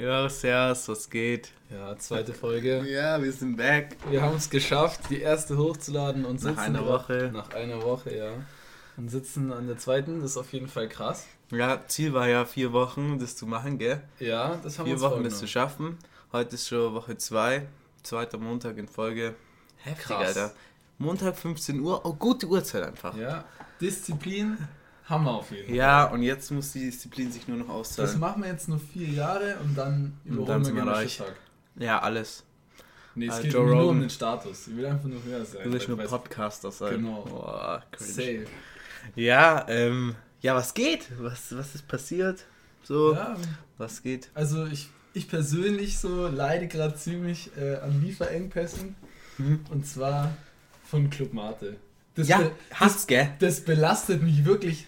Ja, servus, was geht? Ja, zweite Folge. Ja, wir sind back. Wir haben es geschafft, die erste hochzuladen und Nach sitzen einer gerade- Woche. Nach einer Woche, ja. Und sitzen an der zweiten, das ist auf jeden Fall krass. Ja, Ziel war ja vier Wochen, das zu machen, gell? Ja, das haben wir Vier Wochen das zu schaffen. Heute ist schon Woche zwei, zweiter Montag in Folge. Heftig, Krass. Alter. Montag 15 Uhr, oh, gute Uhrzeit einfach. Ja, Disziplin haben wir auf jeden und jetzt muss die Disziplin sich nur noch Das auszahlen. machen wir jetzt nur vier Jahre und dann überholen wir reich. Ja, alles. Nee, es Ah, geht Joe nur um Rogan. den Status. Ich will einfach nur höher sein. Du willst weil nur ich weiß- Podcaster sein. Genau. Boah. Safe. Ja, ähm, ja, was geht? Was, was ist passiert? So, Ja, was geht? also ich, ich persönlich so leide gerade ziemlich äh, an Lieferengpässen. Mhm. Und zwar von Club Mate. Das, Ja, hast, gell? das belastet mich wirklich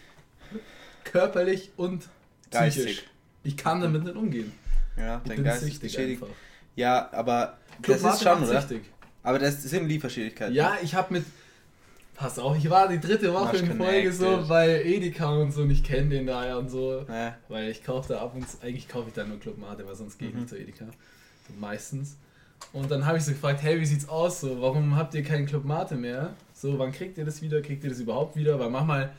körperlich und Geistig. psychisch. Ich kann damit nicht umgehen. Ja, Ich dein Geist ist süchtig beschädigt. einfach. Ja, aber Club das ist schon, oder? süchtig. Aber das sind Lieferschwierigkeiten. Ja, ich habe mit. Pass auf, ich war die dritte Woche in Folge so bei Edeka und so und ich kenne den da ja und so. Ja. Weil ich kaufe da ab und zu, eigentlich kaufe ich da nur Club Mate, weil sonst gehe ich Mhm. nicht zu Edeka. So meistens. Und dann habe ich so gefragt, hey, wie sieht's aus so? Warum habt ihr keinen Club Mate mehr? So, wann kriegt ihr das wieder? Kriegt ihr das überhaupt wieder? Weil manchmal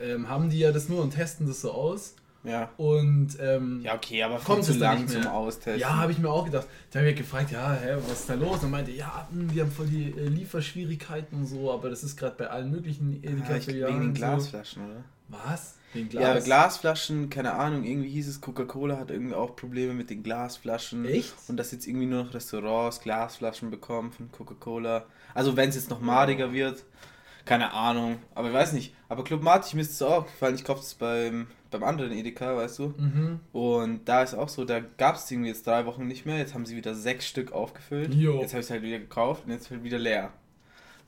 ähm, haben die ja das nur und testen das so aus. Ja. Und ähm, Ja, okay, aber Kommt viel zu es dann lang nicht zum mehr? Austesten. ja, habe ich mir auch gedacht. Da habe ich gefragt, ja, hä, was ist da los? Und meinte, ja, hm, wir haben voll die äh, Lieferschwierigkeiten und so, aber das ist gerade bei allen möglichen ja, ich, Edeka-Filialen. wegen den so. Glasflaschen, oder? Was? Wegen Ja, Glas? Glasflaschen, keine Ahnung, irgendwie hieß es, Coca-Cola hat irgendwie auch Probleme mit den Glasflaschen. Echt? Und dass jetzt irgendwie nur noch Restaurants Glasflaschen bekommen von Coca-Cola. Also wenn es jetzt noch madiger wird, keine Ahnung. Aber ich weiß nicht. Aber Club Mate, mir ist es auch gefallen, ich kaufe es beim, beim anderen Edeka, weißt du. Mhm. Und da ist auch so, da gab es irgendwie jetzt drei Wochen nicht mehr. Jetzt haben sie wieder sechs Stück aufgefüllt. Jo. Jetzt habe ich es halt wieder gekauft und jetzt ist halt wieder leer.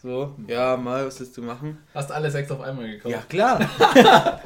So, ja, mal, was willst du machen? Hast alle sechs auf einmal gekauft? Ja, klar.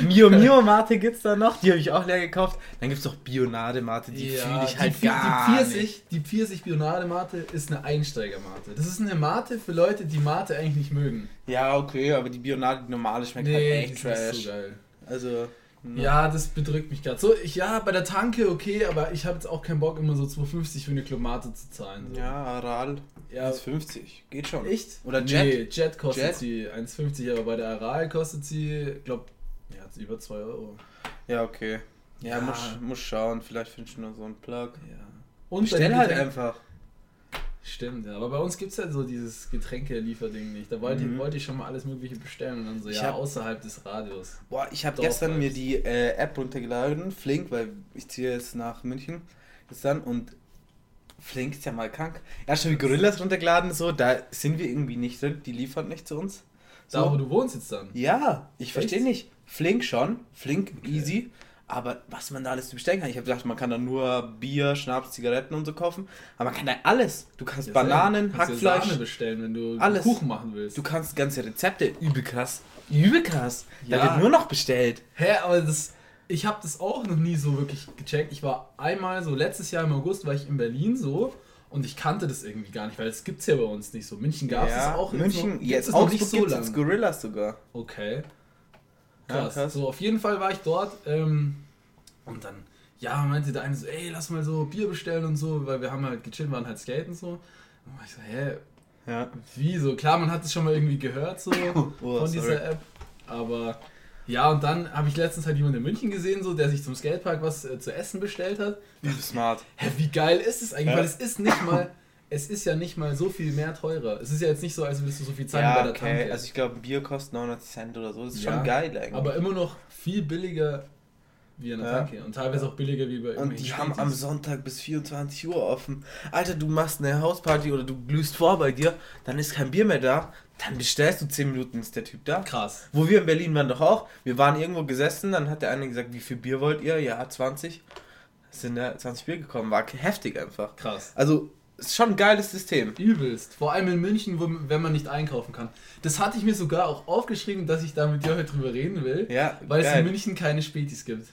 Mio Mio Mate gibt's da noch, die habe ich auch leer gekauft. Dann gibt's noch Bionade Mate, die fühle ich halt die, gar die nicht. Pfirsich, Die Pfirsich Bionade Mate ist eine Einsteiger-Mate. Das ist eine Mate für Leute, die Mate eigentlich nicht mögen. Ja, okay, aber die Bionade, die normale schmeckt halt die echt ist nicht trash. so geil. Also. Ja, das bedrückt mich gerade. So, ich, ja, bei der Tanke okay, aber ich habe jetzt auch keinen Bock, immer so 2,50 für eine Club Mate zu zahlen. So. Ja, Aral Ja. ist 50, geht schon. Echt? Oder Jet? Nee, Jet kostet Jet? sie 1,50, aber bei der Aral kostet sie, glaub, ja, über 2 Euro. Ja, okay. Ja, Ja. Muss, muss schauen, vielleicht findest du noch so einen Plug. Ja. Und Bestell halt einfach. Stimmt, ja. Aber bei uns gibt es halt so dieses Getränke-Lieferding nicht. Da wollte, Mhm. ich, wollte ich schon mal alles Mögliche bestellen und dann so, Ich ja, hab- außerhalb des Radios. Boah, ich habe gestern mir die äh, App runtergeladen, Flink, weil ich ziehe jetzt nach München jetzt dann und Flink ist ja mal krank. Erst habe ich Gorillas runtergeladen, so, da sind wir irgendwie nicht drin, die liefern nicht zu uns. Da, wo So. du wohnst jetzt dann. Ja, ich verstehe nicht. Flink schon, Flink easy, aber was man da alles bestellen kann. Ich habe gedacht, man kann da nur Bier, Schnaps, Zigaretten und so kaufen, aber man kann da alles. Du kannst Ja, Bananen, kannst Hackfleisch, Sahne bestellen, wenn du Alles. Kuchen machen willst. du kannst ganze Rezepte, übel krass. Übel krass. Da Ja. wird nur noch bestellt. Hä, aber das. Ich habe das auch noch nie so wirklich gecheckt. Ich war einmal so, letztes Jahr im August war ich in Berlin so und ich kannte das irgendwie gar nicht, weil das gibt's ja bei uns nicht so. München gab es ja, auch München, jetzt gibt's auch noch nicht so lange. Gorillas sogar. Okay. Ja, Krass. krass. So, auf jeden Fall war ich dort. Ähm, und dann, ja, meinte der eine so, ey, lass mal so Bier bestellen und so, weil wir haben halt gechillt, waren halt skaten so. Und dann war ich so, hä, Ja. wie so? Klar, man hat es schon mal irgendwie gehört so Oh, von sorry. dieser App. Aber ja, und dann habe ich letztens halt jemanden in München gesehen, so, der sich zum Skatepark was äh, zu essen bestellt hat. Übel smart. Hä, wie geil ist es eigentlich? Ja. Weil es ist nicht mal, es ist ja nicht mal so viel mehr teurer. Es ist ja jetzt nicht so, als würdest du so viel zahlen Ja, bei der okay. Tanke. Also ich glaube, ein Bier kostet 99 Cent oder so. Das ist Ja, schon geil eigentlich. aber immer noch viel billiger wie an der Ja. Tanke. Und teilweise auch billiger wie bei und die haben am Spätis. Sonntag bis 24 Uhr offen. Alter, du machst eine Hausparty oder du glühst vor bei dir, dann ist kein Bier mehr da, dann bestellst du 10 Minuten, ist der Typ da. Krass. Wo wir in Berlin waren doch auch. Wir waren irgendwo gesessen, dann hat der eine gesagt, wie viel Bier wollt ihr? Ja, 20. Es sind ja 20 Bier gekommen, war heftig einfach. Krass. Also, ist schon ein geiles System. Übelst. Vor allem in München, wo, wenn man nicht einkaufen kann. Das hatte ich mir sogar auch aufgeschrieben, dass ich da mit dir heute drüber reden will. Ja, weil es geil. in München keine Spätis gibt.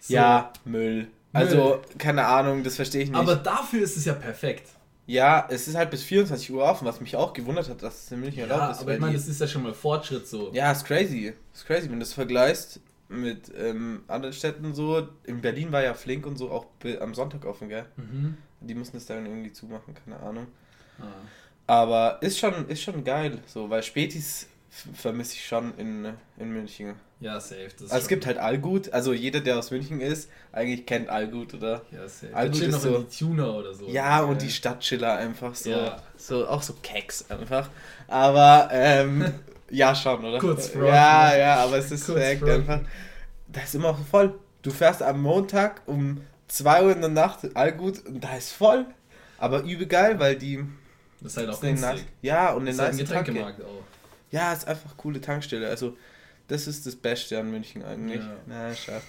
So. Ja, Müll. Also, keine Ahnung, das verstehe ich nicht. Aber dafür ist es ja perfekt. ja, es ist halt bis 24 Uhr offen, was mich auch gewundert hat, dass es in München erlaubt Ja, ist. aber ich meine, das ist ja schon mal Fortschritt so. ja, ist crazy. Ist crazy, wenn du das vergleichst. mit ähm, anderen Städten so. In Berlin war ja Flink und so auch am Sonntag offen, gell? Mhm. Die mussten es dann irgendwie zumachen, keine Ahnung. Ah. Aber ist schon, ist schon geil, so, weil Spätis vermisse ich schon in, in München. Ja, safe. Das Also es gibt halt Allgut, also jeder, der aus München ist, eigentlich kennt Allgut, oder? Ja, safe. Allgut ist noch so- in die Tuner oder so. Ja, und Äh, die Stadtschiller einfach so, Ja. so auch so Keks einfach. Aber, ähm, ja schon, oder? Kurz fronten. Ja, ja, aber es ist direkt einfach, da ist immer voll. Du fährst am Montag um 2 Uhr in der Nacht Allgut und da ist voll. Aber übel geil, weil die Das ist halt auch den nice, ja und ist halt nice. Getränkemarkt auch. Ja, ist einfach coole Tankstelle. Also, das ist das Beste an München eigentlich. Ja. Na, schade.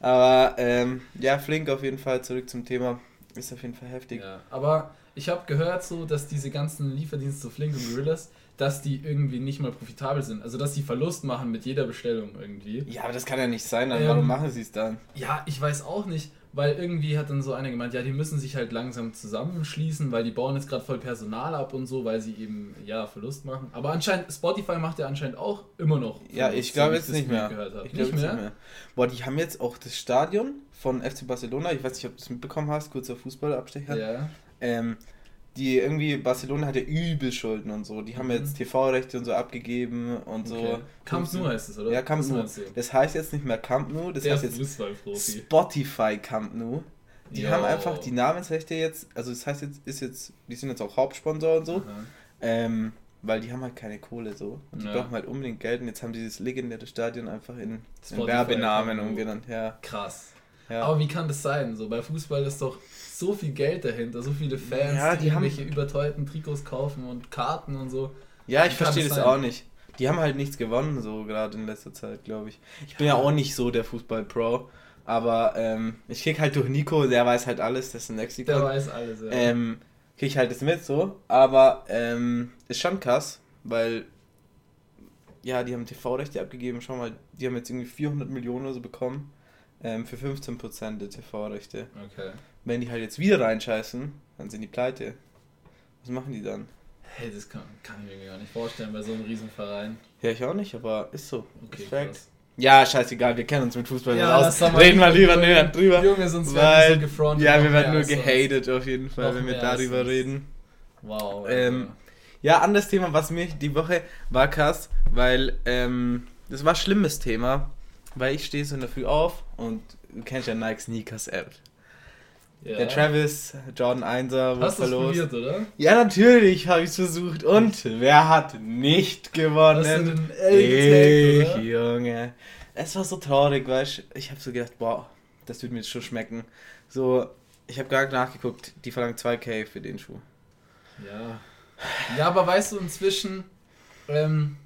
Aber, ähm, ja, Flink auf jeden Fall, zurück zum Thema. Ist auf jeden Fall heftig. Ja, aber ich habe gehört so, dass diese ganzen Lieferdienste, so Flink und Gorillas, dass die irgendwie nicht mal profitabel sind. Also, dass die Verlust machen mit jeder Bestellung irgendwie. Ja, aber das kann ja nicht sein, dann Ähm, warum machen sie es dann? Ja, ich weiß auch nicht, weil irgendwie hat dann so einer gemeint, ja, die müssen sich halt langsam zusammenschließen, weil die bauen jetzt gerade voll Personal ab und so, weil sie eben, ja, Verlust machen. Aber anscheinend, Spotify macht ja anscheinend auch immer noch. Ja, ich glaube jetzt nicht mehr. Ich glaube nicht mehr? Boah, die haben jetzt auch das Stadion von FC Barcelona, ich weiß nicht, ob du das mitbekommen hast, kurzer Fußballabstecher. Ja. Ähm, die irgendwie, Barcelona hat ja übel Schulden und so. Die haben Mhm. jetzt TV-Rechte und so abgegeben und so. Okay. Camp Nou heißt es, oder? Ja, Camp Nou. Das heißt jetzt nicht mehr Camp Nou, das Der heißt jetzt. Spotify Camp Nou. Die Jo. haben einfach die Namensrechte jetzt, also das heißt jetzt, ist jetzt, die sind jetzt auch Hauptsponsor und so, ähm, weil die haben halt keine Kohle so. Und die Ja. brauchen halt unbedingt Geld und jetzt haben die dieses legendäre Stadion einfach in, in Werbenamen umgenannt, ja. Krass. ja. Aber wie kann das sein? So bei Fußball ist doch so viel Geld dahinter, so viele Fans, Ja, die, die haben- irgendwelche überteuerten Trikots kaufen und Karten und so. Ja, ich verstehe das sein? auch nicht. Die haben halt nichts gewonnen, so gerade in letzter Zeit, glaube ich. Ich bin ja auch nicht so der Fußball-Pro, aber ähm, ich krieg halt durch Nico, der weiß halt alles, das ist ein Der Lexikon. weiß alles. Ja. Ähm, krieg ich halt das mit so, aber ähm, ist schon krass, weil ja, die haben TV-Rechte abgegeben, schau mal, die haben jetzt irgendwie 400 Millionen oder so bekommen ähm, für 15% der TV-Rechte. Okay. Wenn die halt jetzt wieder reinscheißen, dann sind die pleite. Was machen die dann? Hey, das kann, kann ich mir gar nicht vorstellen bei so einem Riesenverein. Ja, ich auch nicht, aber ist so. Okay, krass. Ja, scheißegal, wir kennen uns mit Fußball Ja, aus. Reden wir lieber drüber näher drüber. Junge, sonst werden weil, wir so gefrontet. ja, wir werden nur gehatet auf jeden Fall, wenn wir darüber reden. Wow. Ähm. Ja, anderes Thema, was mich die Woche war krass, weil ähm, das war ein schlimmes Thema, weil ich stehe so in der Früh auf und du kennst ja Nike Sneakers App. Ja. Der Travis Jordan 1er wurde Hast verlost. probiert, oder? Ja, natürlich habe ich es versucht. Und wer hat nicht gewonnen? Hast Ich, oder? Junge. Es war so traurig, weißt du. Ich habe so gedacht, boah, das wird mir jetzt schon schmecken. So, ich habe gar nicht nachgeguckt. Die verlangen 2K für den Schuh. Ja. Ja, aber weißt du, inzwischen ähm,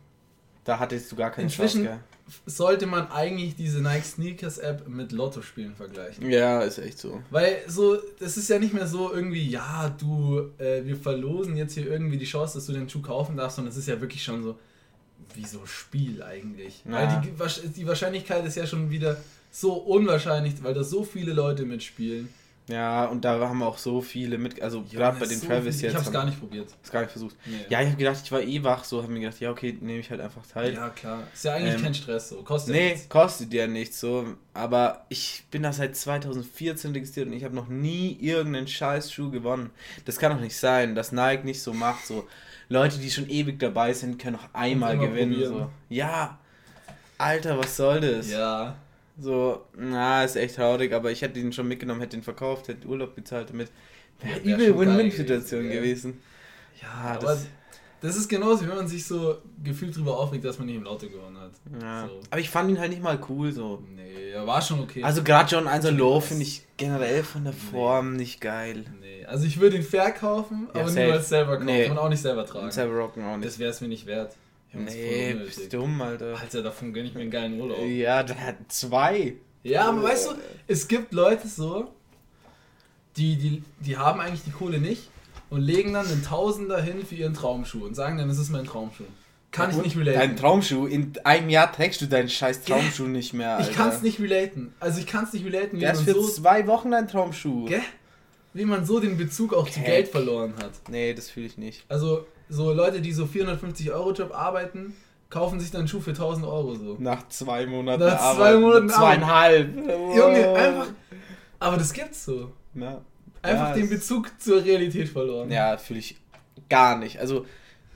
Da hattest du gar keine Inzwischen- Chance, sollte man eigentlich diese Nike Sneakers App mit Lotto-Spielen vergleichen. gell? Ja, ist echt so. Weil so, das ist ja nicht mehr so irgendwie, ja, du, äh, wir verlosen jetzt hier irgendwie die Chance, dass du den Schuh kaufen darfst, sondern es ist ja wirklich schon so, wie so Spiel eigentlich. Ja. Weil die, die Wahrscheinlichkeit ist ja schon wieder so unwahrscheinlich, weil da so viele Leute mitspielen. Ja, und da haben auch so viele mit, also gerade bei den so Travis viel- jetzt. Ich hab's haben- gar nicht probiert. Ist gar nicht versucht. Nee. Ja, ich habe gedacht, ich war eh wach, so habe mir gedacht, ja, okay, nehme ich halt einfach teil. ja, klar. Ist ja eigentlich Ähm, kein Stress so. Kostet ja Nee, nichts. kostet ja nichts so. Aber ich bin da seit 2014 registriert und ich habe noch nie irgendeinen Scheißschuh gewonnen. Das kann doch nicht sein, dass Nike nicht so macht. So Leute, die schon ewig dabei sind, können noch einmal gewinnen. probieren. So. Ja, Alter, was soll das? Ja. So, na, ist echt traurig, aber ich hätte ihn schon mitgenommen, hätte ihn verkauft, hätte Urlaub bezahlt damit. Wäre Ja, wär übel Win-Win-Situation gewesen. Ja, das- das, ist genauso, wie wenn man sich so gefühlt drüber aufregt, dass man nicht im Lotto gewonnen hat. Ja. So. Aber ich fand ihn halt nicht mal cool so. Nee, ja, war schon okay. Also gerade John 1 Low finde ich generell von der Nee. Form nicht geil. nee, also ich würde ihn verkaufen, Ja, aber niemals selber kaufen Nee. und auch nicht selber tragen. Und selber rocken auch nicht. Das wäre es mir nicht wert. Ist Nee, bist dumm, Alter. Alter, davon gönne ich mir einen geilen Urlaub. Ja, der hat zwei. Ja, aber weißt du, es gibt Leute so, die, die, die haben eigentlich die Kohle nicht und legen dann einen Tausender hin für ihren Traumschuh und sagen dann, das ist mein Traumschuh. Kann ich nicht relaten. Dein Traumschuh, in einem Jahr trägst du deinen scheiß Traumschuh nicht mehr, Alter. ich kann es nicht relaten. Also ich kann es nicht relaten, wie Der ist man, für so, zwei Wochen dein Traumschuh. Gell? wie man so den Bezug auch zu Keck. Geld verloren hat. Nee, das fühle ich nicht. Also so Leute, die so 450 Euro Job arbeiten, kaufen sich dann einen Schuh für 1000 Euro so. Nach zwei Monaten Nach zwei Monaten Zweieinhalb. Junge, einfach. Aber das gibt's so. Ja. Einfach Ja, den Bezug zur Realität verloren. Ja, fühle ich gar nicht. Also,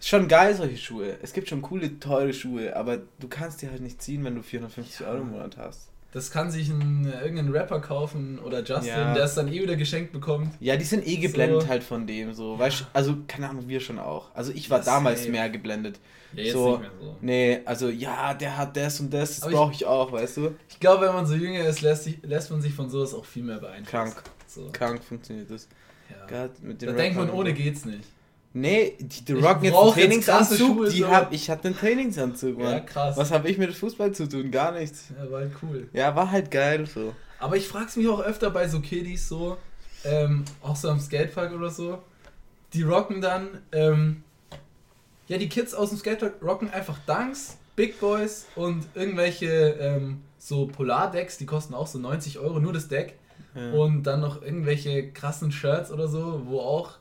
schon geil, solche Schuhe. Es gibt schon coole, teure Schuhe, aber du kannst die halt nicht ziehen, wenn du 450 Euro im Monat hast. Das kann sich ein, irgendein Rapper kaufen oder Justin, Ja. der es dann eh wieder geschenkt bekommt. Ja, die sind eh geblendet So. halt von dem, so. Weißt, also, keine Ahnung, wir schon auch. Also, ich war Ja, damals safe. mehr geblendet. Ja, jetzt so, nicht mehr so. Nee, also, ja, der hat das und das, das Aber ich- brauche ich auch, weißt du? Ich glaube, wenn man so jünger ist, lässt, sich, lässt man sich von sowas auch viel mehr beeinflussen. Krank. So. Krank funktioniert das. Ja. Mit Da den denkt man, ohne geht's nicht. Nee, die, die rocken jetzt einen jetzt Trainingsanzug. Schuhe, die so. hab, ich hatte einen Trainingsanzug, Mann. Ja, krass. Was habe ich mit Fußball zu tun? Gar nichts. Ja, war halt cool. Ja, war halt geil so. Aber ich frag's mich auch öfter bei so Kiddies so, ähm, auch so am Skatepark oder so, die rocken dann, ähm, ja, die Kids aus dem Skatepark rocken einfach Dunks, Big Boys und irgendwelche ähm, so Polardecks, die kosten auch so 90 Euro, nur das Deck. Ja. Und dann noch irgendwelche krassen Shirts oder so, wo auch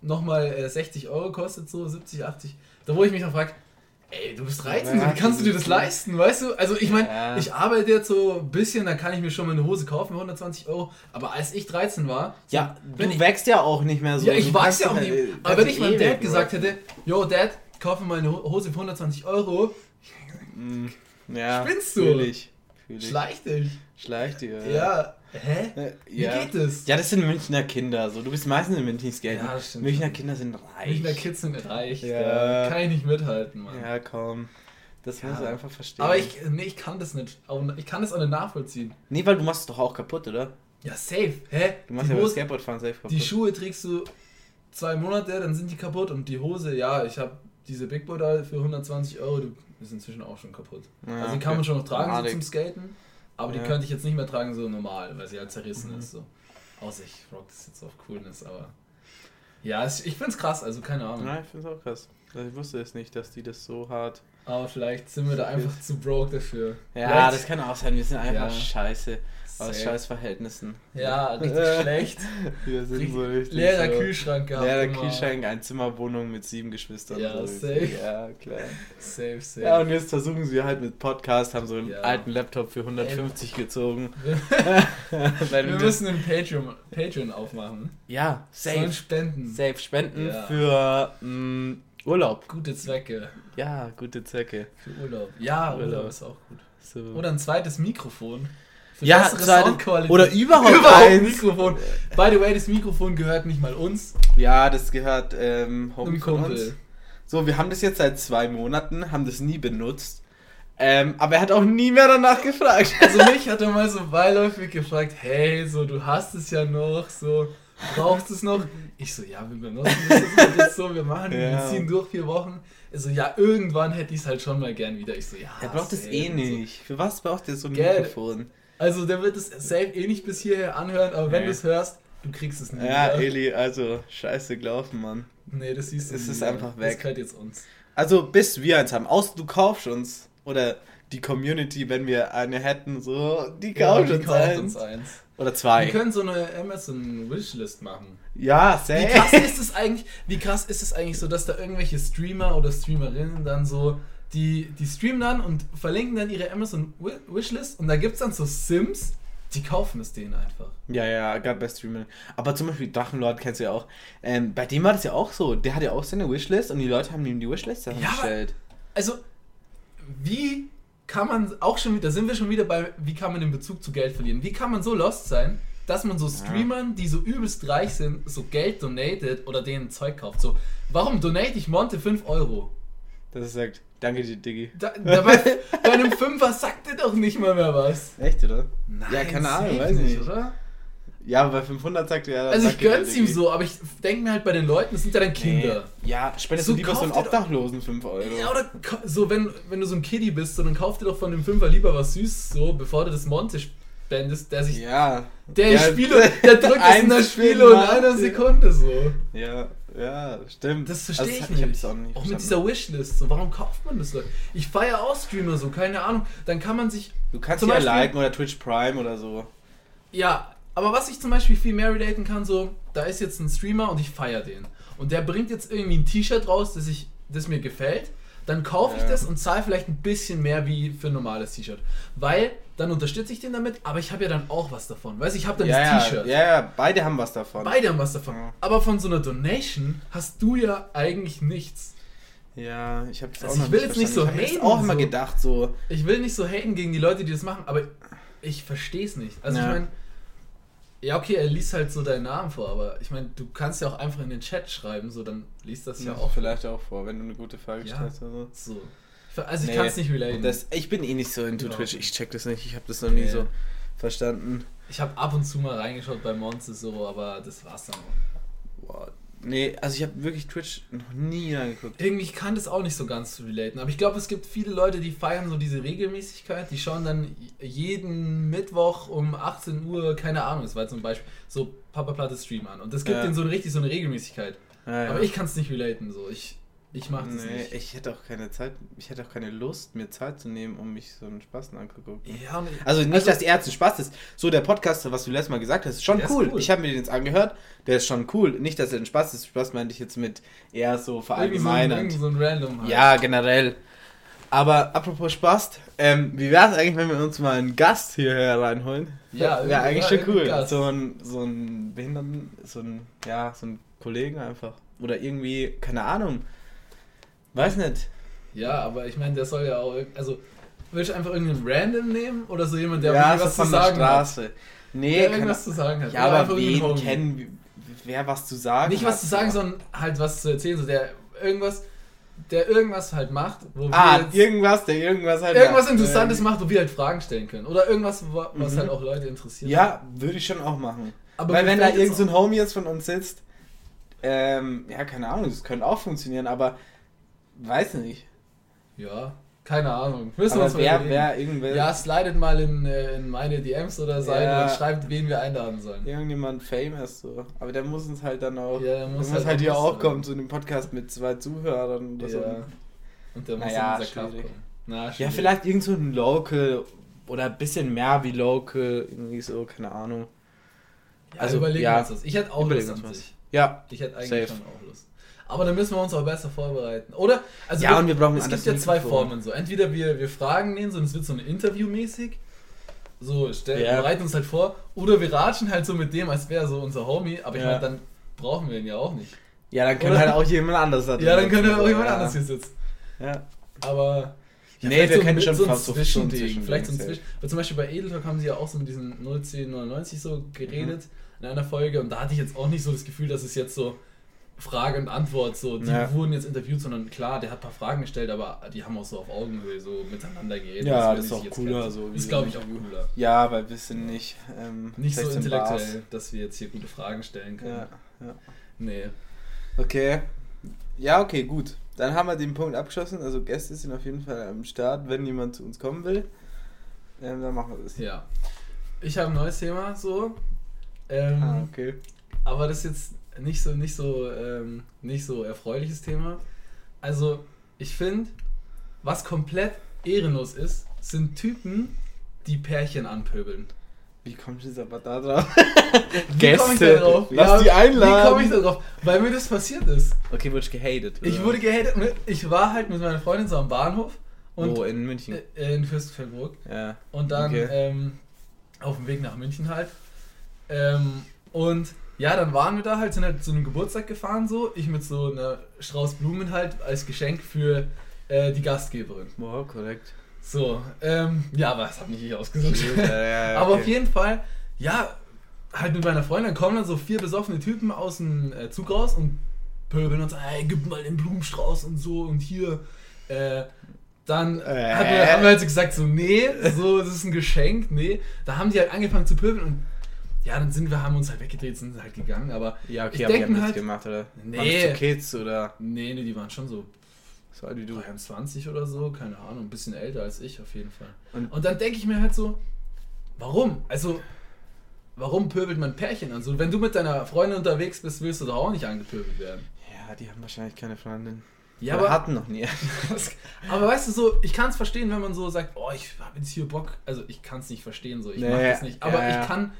nochmal äh, 60 Euro kostet, so 70, 80. Da wo ich mich noch frage, ey, du bist 13, Ja, wie kannst du dir das das ist- leisten, weißt du? Also ich meine, Ja. ich arbeite jetzt so ein bisschen, da kann ich mir schon mal eine Hose kaufen für 120 Euro, aber als ich 13 war, ja, du ich, wächst ja auch nicht mehr so. ja, ich weiß ja auch nicht, kannst aber wenn ich meinem Dad gesagt hätte, yo Dad, kauf mir mal eine Ho- Hose für 120 Euro, Mm, Ja, Spinnst du? Fühl ich. Fühl ich. schleich dich. Schleich dir. Ja, hä? Äh, Wie ja. geht das? Ja, das sind Münchner Kinder. So. Du bist meistens in München skaten. Ja, das stimmt. Münchner Kinder sind reich. Münchner Kids sind reich, Ja. da kann ich nicht mithalten, Mann. Ja, komm. Das Ja. musst du einfach verstehen. Aber ich, nee, ich kann das nicht. Ich kann das auch nicht nachvollziehen. Nee, weil du machst es doch auch kaputt, oder? Ja, safe. Hä? Du machst die, ja beim Hose, Skateboardfahren safe kaputt. die Schuhe trägst du zwei Monate, dann sind die kaputt. Und die Hose, ja, ich habe diese Big Boy da für 120 Euro, die ist inzwischen auch schon kaputt. Ja, also die okay. kann man schon noch tragen so zum Skaten. Aber die Ja. könnte ich jetzt nicht mehr tragen so normal, weil sie halt zerrissen Mhm. ist. So. Außer ich rock das jetzt auf Coolness, aber. Ja, es, ich find's krass, also keine Ahnung. Nein, ich finde es auch krass. Also Ich wusste es nicht, dass die das so hart. Aber vielleicht sind wir da einfach zu broke dafür. Ja, Vielleicht- das kann auch sein. Wir sind einfach Ja. scheiße. Aus scheiß Verhältnissen. Ja, richtig schlecht. Wir sind so richtig. Leerer so. Kühlschrank gehabt. Leerer immer. Kühlschrank, ein Zimmerwohnung mit sieben Geschwistern. Ja, so. safe. Ja, klar. Safe, safe. Ja, und jetzt versuchen sie halt mit Podcast, haben so einen Ja. alten Laptop für 150 gezogen. wir, müssen einen Patreon, Patreon aufmachen. Ja, Sollen safe. spenden. Safe spenden Ja. für mh, Urlaub. Gute Zwecke Ja, gute Zwecke. für Urlaub. Ja, Urlaub, Urlaub. ist auch gut. So. Oder ein zweites Mikrofon. Für ja, Soundqualität. oder überhaupt, Überhaupt ein eins. Mikrofon. By the way, das Mikrofon gehört nicht mal uns, Ja, das gehört ähm, von Kumpel. uns. So, wir haben das jetzt seit zwei Monaten, haben das nie benutzt. Ähm, aber er hat auch nie mehr danach gefragt. Also mich hat er mal so beiläufig gefragt, hey, so du hast es ja noch, so brauchst du es noch? Ich so, ja, wir benutzen das jetzt so, wir machen, Ja. wir ziehen durch vier Wochen. Also ja, irgendwann hätte ich es halt schon mal gern wieder. Ich so, ja. Er braucht es eh so. nicht. Für was braucht er so ein Gell. Mikrofon? Also der wird es safe eh nicht bis hierher anhören, aber wenn Nee. du es hörst, du kriegst es nicht. Ja, wieder. Eli, also scheiße gelaufen, Mann. Nee, das siehst du Es ist einfach weg. Das gehört jetzt uns. Also bis wir eins haben. Außer du kaufst uns. Oder die Community, wenn wir eine hätten, so, die kauft die uns kauft eins. uns eins. Oder Wir zwei. können so eine Amazon Wishlist machen. Ja, Wie safe. krass ist es eigentlich, wie krass ist es eigentlich so, dass da irgendwelche Streamer oder Streamerinnen dann so, die, die streamen dann und verlinken dann ihre Amazon Wi- Wishlist und da gibt es dann so Sims, die kaufen es denen einfach. Ja, ja, gerade bei Streamern. Aber zum Beispiel Drachenlord kennst du ja auch. Ähm, bei dem war das ja auch so. Der hat ja auch seine Wishlist und die Leute haben ihm die Wishlist Ja, gestellt. Also, wie kann man auch schon wieder, da sind wir schon wieder bei, wie kann man den Bezug zu Geld verlieren? Wie kann man so lost sein, dass man so Streamern, die so übelst reich sind, so Geld donatet oder denen Zeug kauft? So, warum donate ich Monte 5 Euro? Dass er sagt, danke dir, Diggi. Da, dabei, bei einem Fünfer sagt der doch nicht mal mehr was. Echt, oder? Nein, ja, keine Ahnung, weiß ich nicht. oder? Ja, aber bei 500 sagt er. Also ich gönn's ihm so, aber ich denke mir halt bei den Leuten, das sind ja dann Kinder. Nee. Ja, spendest So du lieber so einen Obdachlosen 5 Euro. Ja, oder so, wenn, wenn du so ein Kiddie bist, so, dann kauf dir doch von dem Fünfer lieber was Süßes, so, bevor du das Monte spendest, der sich. Ja. Der ja, Spiele, der drückt es in Spiele für und einer. Sekunde so. Ja, ja, stimmt. Das verstehe ich nicht. Ich das auch nicht Auch mit dieser Wishlist, so, warum kauft man das, Leute? Ich feiere auch Streamer so, keine Ahnung. Dann kann man sich. Du kannst ja Beispiel- liken oder Twitch Prime oder so. Ja, aber was ich zum Beispiel viel mehr relaten kann, so, da ist jetzt ein Streamer und ich feiere den. Und der bringt jetzt irgendwie ein T-Shirt raus, das, ich, das mir gefällt. Dann kaufe ich das und zahle vielleicht ein bisschen mehr wie für ein normales T-Shirt. Weil dann unterstütze ich den damit, aber ich habe ja dann auch was davon. Weißt du, ich habe dann Ja, das T-Shirt. ja, ja, beide haben was davon. Beide haben was davon. Ja. Aber von so einer Donation hast du ja eigentlich nichts. Ja, ich habe das Also auch noch ich will jetzt nicht so. Ich haten, das auch immer so. gedacht, so. Ich will nicht so haten gegen die Leute, die das machen, aber ich verstehe es nicht. Also Ja. ich meine, ja okay, er liest halt so deinen Namen vor, aber ich meine, du kannst ja auch einfach in den Chat schreiben, so dann liest das ja, Ja, auch. vielleicht auch vor, wenn du eine gute Frage Ja. stellst oder so. So. Also ich Nee, kann es nicht relaten. Das, ich bin eh nicht so into Überhaupt Twitch, ich check das nicht, ich habe das noch nie Nee. so verstanden. ich habe ab und zu mal reingeschaut bei Monster so, aber das war's dann auch. Nee, also ich habe wirklich Twitch noch nie angeguckt. Irgendwie ich kann das auch nicht so ganz relaten, aber ich glaube, es gibt viele Leute, die feiern so diese Regelmäßigkeit, die schauen dann jeden Mittwoch um 18 Uhr, keine Ahnung, das war zum Beispiel so Papa Platte Stream an und das gibt Ja. denen so richtig so eine Regelmäßigkeit. Ja, ja. Aber ich kann es nicht relaten, so ich ich mach das nee, nicht. ich hätte auch keine Zeit, ich hätte auch keine Lust, mir Zeit zu nehmen, um mich so einen Spaß anzugucken. Ja, Also nicht, Also- dass die Ärzte Spaß ist. So der Podcast, was du letztes Mal gesagt hast, ist schon Der ist cool. cool. Ich habe mir den jetzt angehört, der ist schon cool. Nicht, dass er ein Spaß ist. Spaß meinte ich jetzt mit eher so Irgend so, ein, verallgemeinert. irgend so ein Random halt. Ja, generell. Aber apropos Spaß, ähm, wie wäre es eigentlich, wenn wir uns mal einen Gast hierher reinholen? Ja, wäre eigentlich ja, schon cool. Gast. So ein, so ein Behinderten, so ein, ja, so ein Kollegen einfach. Oder irgendwie, keine Ahnung. Weiß nicht. Ja, aber ich meine, der soll ja auch, also willst du einfach irgendeinen Random nehmen oder so jemand, der ja, irgendwie so was zu von der sagen hat? Straße. Nee, Der irgendwas zu sagen hat. ja, Oder aber wen kennen, wer was zu sagen Nicht was hat, zu sagen, so. sondern halt was zu erzählen, so der irgendwas, der irgendwas halt macht, wo Ah, wir irgendwas, der irgendwas halt irgendwas macht. Interessantes Ähm, macht, wo wir halt Fragen stellen können. Oder irgendwas, was Mhm. halt auch Leute interessiert. Ja, würde ich schon auch machen. aber Weil wenn da fällt jetzt irgend so ein Homie jetzt von uns sitzt, ähm, ja, keine Ahnung, das könnte auch funktionieren, aber weiß nicht. Ja, keine Ahnung. Müssen wir uns mal wer, wer, irgendwer, Ja, slidet mal in, äh, in meine DMs oder Seite Ja. und schreibt, wen wir einladen sollen. irgendjemand famous so. Aber der muss uns halt dann auch, Ja, der der muss muss, halt halt, hier auch kommen zu einem Podcast mit zwei Zuhörern oder so. Ja. Und der muss Naja, in unser schwierig. kommen. Na, Ja, vielleicht irgend so ein Local oder ein bisschen mehr wie Local, irgendwie so, keine Ahnung. Ja, also, überlegen ja. wir uns das. Ich hätte auch Lust an sich. Ja, Ich hätte eigentlich Safe. schon auch Lust. Aber dann müssen wir uns auch besser vorbereiten. Oder? Also Ja, und wir brauchen Es gibt ja zwei. Formen so. Entweder wir, wir fragen den so und es wird so ein Interview-mäßig. So, stell, Ja. bereiten uns halt vor. Oder wir ratschen halt so mit dem, als wäre so unser Homie. Aber ich Ja. meine, dann brauchen wir ihn ja auch nicht. ja, dann kann Oder? halt auch jemand anders da Ja, dann könnte sitzen, auch jemand ja. anders hier sitzen. Ja. Aber. Nee, vielleicht wir so, können mit- schon so fast so- Zwischending. Vielleicht so ein. Zwischen. Weil zum Beispiel bei Edeltalk haben sie ja auch so mit diesen 01099 so geredet Mhm. in einer Folge. Und da hatte ich jetzt auch nicht so das Gefühl, dass es jetzt so Frage und Antwort so, die Ja. wurden jetzt interviewt, sondern klar, der hat ein paar Fragen gestellt, aber die haben auch so auf Augenhöhe so miteinander geredet. Ja, wie das ist auch jetzt cooler, kennen. so ist glaube ich auch cooler. Ja, weil wir sind nicht ähm, Nicht so 16 intellektuell, Bars. dass wir jetzt hier gute Fragen stellen können. Ja, ja. Nee. Okay. Ja, okay, gut. Dann haben wir den Punkt abgeschlossen. Also Gäste sind auf jeden Fall am Start, wenn jemand zu uns kommen will. Ähm, dann machen wir das. Ja. Ich habe ein neues Thema so. Ähm, Ah, okay. Aber das ist jetzt nicht so, nicht so, ähm, nicht so erfreuliches Thema. Also, ich finde, was komplett ehrenlos ist, sind Typen, die Pärchen anpöbeln. Wie kommst du jetzt aber da drauf? Wie da drauf? Lass die Wie einladen. komme ich da drauf? Weil mir das passiert ist. Okay, wurde ich gehatet. Ich wurde gehatet. Ich war halt mit meiner Freundin so am Bahnhof und Wo, in München? äh, in Fürstenfeldbruck. ja. Und dann Okay. ähm, auf dem Weg nach München halt. Ähm, und ja, dann waren wir da halt, sind halt zu einem Geburtstag gefahren so. Ich mit so einer Strauß Blumen halt als Geschenk für äh, die Gastgeberin. Wow, korrekt. So, ähm, ja, aber das hab nicht ich ausgesucht. ja, ja, ja, Aber okay. auf jeden Fall, ja, halt mit meiner Freundin kommen dann so vier besoffene Typen aus dem äh, Zug raus und pöbeln und sagen, hey, gib mal den Blumenstrauß und so und hier. Äh, dann Äh. hat haben wir halt so gesagt, so, nee, so, das ist ein Geschenk, nee. Da haben die halt angefangen zu pöbeln und ja, dann sind wir, haben uns halt weggedreht, sind halt gegangen, aber Ja, okay, ich aber die haben halt- gemacht, oder? Nee. Waren das Kids oder nee, nee, die waren schon so so alt wie du? 23 oder so, keine Ahnung, ein bisschen älter als ich auf jeden Fall. Und- Und, dann denke ich mir halt so, warum? Also, warum pöbelt man Pärchen an? So, wenn du mit deiner Freundin unterwegs bist, willst du doch auch nicht angepöbelt werden. Ja, die haben wahrscheinlich keine Freundin. Ja, Oder aber, hatten noch nie. aber weißt du so, ich kann es verstehen, wenn man so sagt, oh, ich habe jetzt hier Bock. Also ich kann es nicht verstehen, so ich Nee, mache das nicht. Aber ja, ja. ich kann,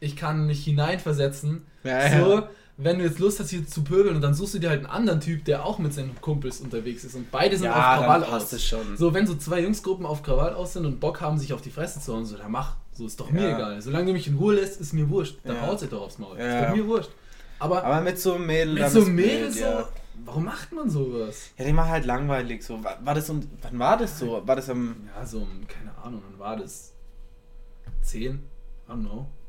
ich kann mich hineinversetzen, Ja, so, ja. wenn du jetzt Lust hast, hier zu pöbeln und dann suchst du dir halt einen anderen Typ, der auch mit seinen Kumpels unterwegs ist und beide sind Ja, auf dann Krawall passt aus. es schon. So, wenn so zwei Jungsgruppen auf Krawall aus sind und Bock haben, sich auf die Fresse zu hauen, so, dann mach. So, ist doch mir egal. Solange du mich in Ruhe lässt, ist mir wurscht. Dann Ja. haut sich doch aufs Maul. Ja, Ist doch mir wurscht. Aber, Aber mit so einem Mädel. mit dann so einem Mädel so, Ja. warum macht man sowas? ja, die machen halt langweilig. So, war, war das um, wann war das so? War das am, Ja, so, um, keine Ahnung, wann war das? 10?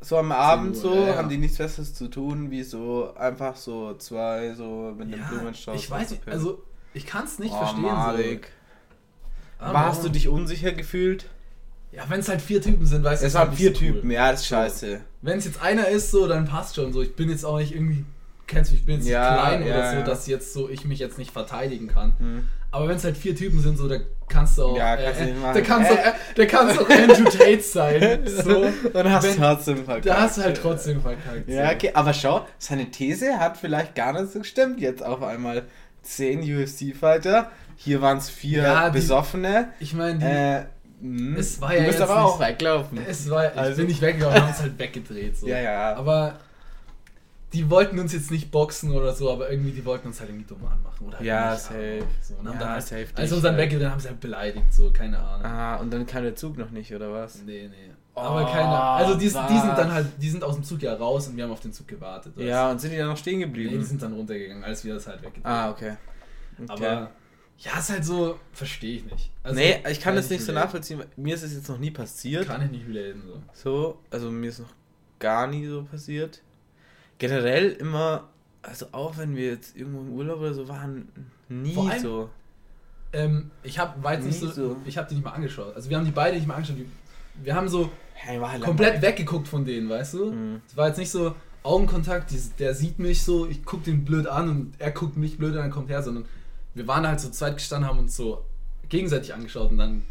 So am Abend Uhr, so? ja, ja. Haben die nichts Besseres zu tun, wie so einfach so zwei so mit einem Ja, Blumenstrauß? ich weiß nicht, also ich kann es nicht Oh, verstehen. Malik. So. Aber hast du dich unsicher gefühlt? Ja, wenn es halt vier Typen sind, weißt du. Es halt waren nicht vier so cool. Typen, ja, das ist So. scheiße. Wenn es jetzt einer ist, so, dann passt schon so. Ich bin jetzt auch nicht irgendwie, kennst du, ich bin jetzt Ja, klein oder so, dass jetzt so ich mich jetzt nicht verteidigen kann. Hm. Aber wenn es halt vier Typen sind, so, da kannst du auch. Ja, kannst du nicht machen. Da kannst, Äh. auch, äh, da kannst auch Andrew Tate sein. So. Dann hast du trotzdem verkackt. Da hast du halt trotzdem verkackt. Ja, so. okay, aber schau, seine These hat vielleicht gar nicht so gestimmt. Jetzt auf einmal zehn UFC-Fighter, hier waren es vier Ja, die- Besoffene. Ich meine, Äh, mh. Es war du ja bist jetzt aber auch weglaufen. es war, ich also- bin nicht weggegangen, wir haben es halt weggedreht. So. Ja, ja. Aber die wollten uns jetzt nicht boxen oder so, aber irgendwie, die wollten uns halt irgendwie dumm anmachen. Oder halt Ja, safe. So, und haben Ja, dann halt, safe Als uns dann halt. haben, haben sie halt beleidigt, so, keine Ahnung. Ah, und dann kam der Zug noch nicht, oder was? Nee, nee. Oh, aber keine Also die, die sind dann halt, die sind aus dem Zug ja raus und wir haben auf den Zug gewartet. weißt Ja, und sind die dann noch stehen Nee, geblieben? die sind dann runtergegangen, als wir das halt weggedreht ah, okay. okay. Aber ja, ist halt so, verstehe ich nicht. Also, nee, ich kann das nicht so nachvollziehen. Mir ist es jetzt noch nie passiert. Kann ich nicht relaten, so. So, also mir ist noch gar nie so passiert. Generell immer, also auch wenn wir jetzt irgendwo im Urlaub oder so waren, nie allem- so. Ähm, ich habe weiß nicht so, so. ich habe die nicht mal angeschaut. Also wir haben die beide nicht mal angeschaut. Die, wir haben so war halt komplett langweilig. weggeguckt von denen, weißt du? Mhm. Es war jetzt nicht so Augenkontakt, die, der sieht mich so, ich guck den blöd an und er guckt mich blöd an und kommt her, sondern wir waren halt so zweit gestanden, haben uns so gegenseitig angeschaut und dann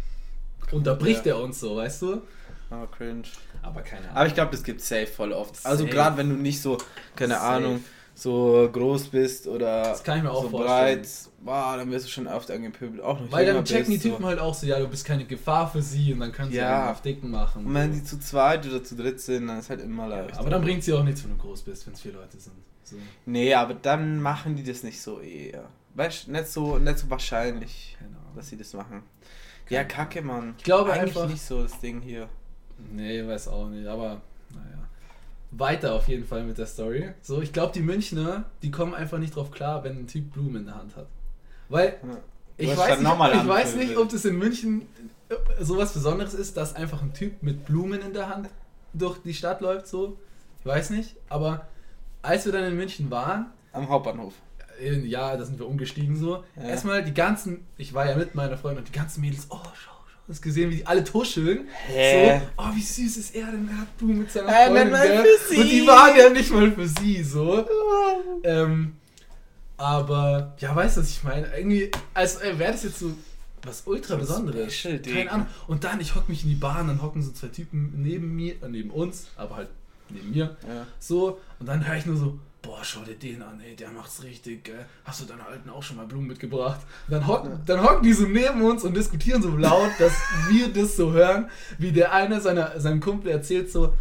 unterbricht Ja. er uns so, weißt du? Oh, cringe. Aber keine Ahnung. Aber ich glaube, das gibt safe voll oft. Also Safe. gerade wenn du nicht so, keine Safe. Ahnung, so groß bist oder Das kann ich mir auch so vorstellen. breit, wow, dann wirst du schon oft angepöbelt. Auch noch Weil dann checken die bist, Typen so. halt auch so, ja, du bist keine Gefahr für sie und dann können sie Ja. einen auf Dicken machen. Und wenn so. die zu zweit oder zu dritt sind, dann ist halt immer leicht. aber dann bringt sie auch nichts, wenn du groß bist, wenn es vier Leute sind. So. Nee, aber dann machen die das nicht so eher. Weißt du, nicht so, nicht so wahrscheinlich, Ahnung. dass sie das machen. Ja, kacke, Mann. Ich glaube Eigentlich einfach- nicht so das Ding hier. Nee, weiß auch nicht, aber naja. Weiter auf jeden Fall mit der Story. So, ich glaube, die Münchner, die kommen einfach nicht drauf klar, wenn ein Typ Blumen in der Hand hat. Weil Ja. ich Du hast weiß, nicht, ich weiß nicht, ob das in München äh, sowas Besonderes ist, dass einfach ein Typ mit Blumen in der Hand durch die Stadt läuft, so. Ich weiß nicht, aber als wir dann in München waren, Am Hauptbahnhof. äh, ja, da sind wir umgestiegen so. Ja. Erstmal die ganzen, ich war ja mit meiner Freundin und die ganzen Mädels, oh, schau, hast gesehen, wie die alle tuscheln. Hä? So, oh, wie süß ist er denn? Er hat Blumen mit seiner Äh, Freundin. gell? für sie. Und die waren ja nicht mal für sie, so. Ähm, aber, ja, weißt du, was ich meine? Irgendwie, als äh, wäre das jetzt so was ultra Besonderes. Special. Keine Ahnung. Und dann, ich hock mich in die Bahn, dann hocken so zwei Typen neben mir, äh, neben uns, aber halt neben mir. Ja. So, und dann höre ich nur so, boah, schau dir den an, ey, der macht's richtig, gell? Hast du deiner Alten auch schon mal Blumen mitgebracht? Dann hocken, dann hocken die so neben uns und diskutieren so laut, dass wir das so hören, wie der eine seiner, seinem Kumpel erzählt so,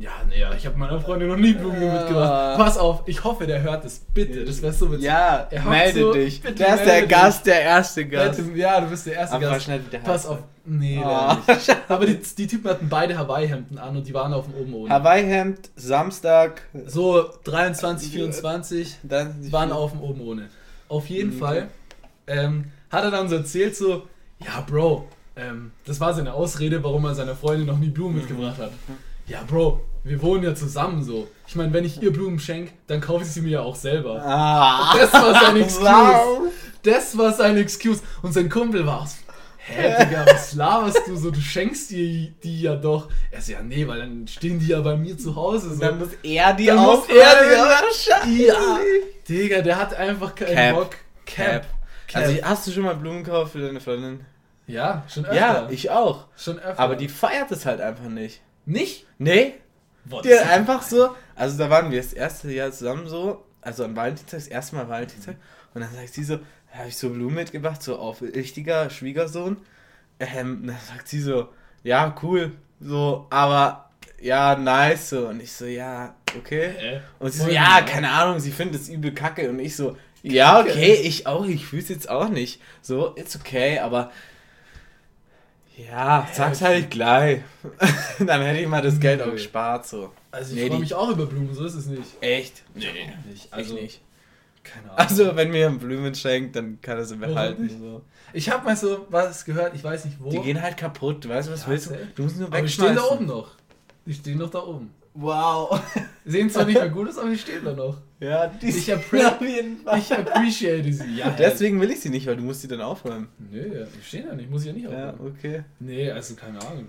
ja, nee, ich habe meiner Freundin noch nie Blumen Ja. mitgebracht. Pass auf, ich hoffe, der hört das, bitte, das wäre so witzig. Ja, Er melde so, dich. bitte Der ist der dich. Gast, der erste Gast. Bitte, Ja, du bist der erste Aber Gast. schnell wieder Pass auf. Nee, Oh. nicht. Aber die, die Typen hatten beide Hawaii-Hemden an und die waren auf dem oben ohne. Hawaii-Hemd, Samstag. So 23, 24 Dann waren auf dem oben ohne. Auf jeden Mhm. Fall ähm, hat er dann so erzählt so, ja Bro, ähm, das war seine Ausrede, warum er seiner Freundin noch nie Blumen mitgebracht hat. Ja Bro, wir wohnen ja zusammen so. Ich meine, wenn ich ihr Blumen schenke, dann kaufe ich sie mir ja auch selber. Ah. Das war seine Excuse. Wow. Das war seine Excuse. Und sein Kumpel war aus. Hä, Digga, was laberst du so? Du schenkst dir die ja doch. Er so, ja, nee, weil dann stehen die ja bei mir zu Hause. So. Dann muss er die Dann muss aufräumen. er die- Ja. Ja, Digga, der hat einfach keinen Cap. Bock. Cap. Cap. Also hast du schon mal Blumen gekauft für deine Freundin? ja, schon öfter. Ja, ich auch. schon öfter. Aber die feiert es halt einfach nicht. nicht? Nee, Boah, die das hat ist- einfach so, also da waren wir das erste Jahr zusammen so, also an Valentinstag, das erste Mal Valentinstag, und dann sagt sie so, habe ich so Blumen mitgebracht, so auf richtiger Schwiegersohn. Ähm, dann sagt sie so, ja, cool, so, aber ja, nice, so. Und ich so, ja, okay. Äh, Und sie so, ja, keine Ahnung, sie findet es übel kacke. Und ich so, ja, okay, ich auch, ich fühl's jetzt auch nicht. So, it's okay, aber ja, sag's halt gleich. Dann hätte ich mal das Geld auch gespart, so. Also ich Nee, freue die- mich auch über Blumen, so ist es nicht. Echt? Nee, Nicht. also Also, nicht. keine Ahnung. Also, wenn mir ein Blumen schenkt, dann kann er sie behalten. nicht? So. ich habe mal so was gehört, ich weiß nicht wo. Die gehen halt kaputt, weißt du, was Ja, willst du? Du musst nur aber die stehen wegschmeißen. da oben noch. Die stehen noch da oben. Wow. Sehen zwar nicht mehr gut aus, aber die stehen da noch. Ja, die Ich sind appre- auf jeden Fall. Ich appreciate sie. Ja, Deswegen will ich sie nicht, weil du musst sie dann aufräumen. Nö, die stehen da nicht, muss ich ja nicht Ja, aufmachen. okay. Nee, also keine Ahnung.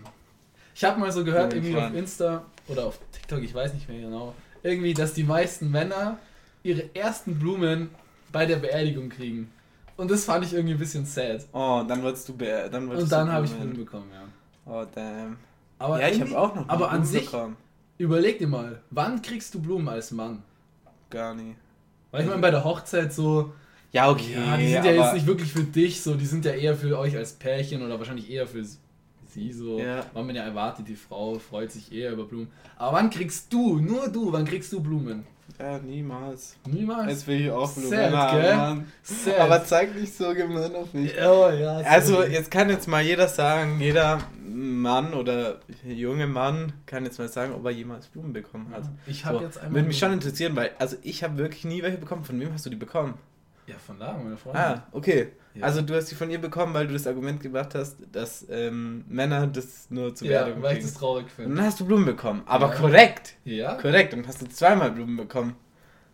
Ich habe mal so gehört, Bin irgendwie auf Insta oder auf TikTok, ich weiß nicht mehr genau, irgendwie, dass die meisten Männer ihre ersten Blumen bei der Beerdigung kriegen. Und das fand ich irgendwie ein bisschen sad. Oh, dann wolltest du dann wolltest Und dann habe ich Blumen. Blumen bekommen, ja. Oh, damn. Aber ja, ich habe auch noch nie Aber an Blumen sich, bekommen. Überleg dir mal, wann kriegst du Blumen als Mann? Gar nie. Weil ich meine, bei der Hochzeit so, Ja, okay. ja, die sind ja jetzt nicht wirklich für dich, so, die sind ja eher für euch als Pärchen oder wahrscheinlich eher für sie so. Ja. Weil man ja erwartet, die Frau freut sich eher über Blumen. Aber wann kriegst du, nur du, wann kriegst du Blumen? Ja, niemals. Niemals. Jetzt will ich auch Blumen Sad, haben, gell? Sad. Aber zeig nicht so gemein auf mich. oh, ja, Also, jetzt kann jetzt mal jeder sagen, jeder Mann oder junge Mann kann jetzt mal sagen, ob er jemals Blumen bekommen hat. ich habe So, jetzt einmal. Würde mich schon interessieren, weil, also ich habe wirklich nie welche bekommen. Von wem hast du die bekommen? Ja, von da, meine Freundin. Ah, okay. Ja. Also du hast die von ihr bekommen, weil du das Argument gebracht hast, dass ähm, Männer das nur ja, Beerdigung weil ich das traurig Und finde. dann hast du Blumen bekommen. Aber Ja. korrekt. Ja? Korrekt. Und hast du zweimal Blumen bekommen.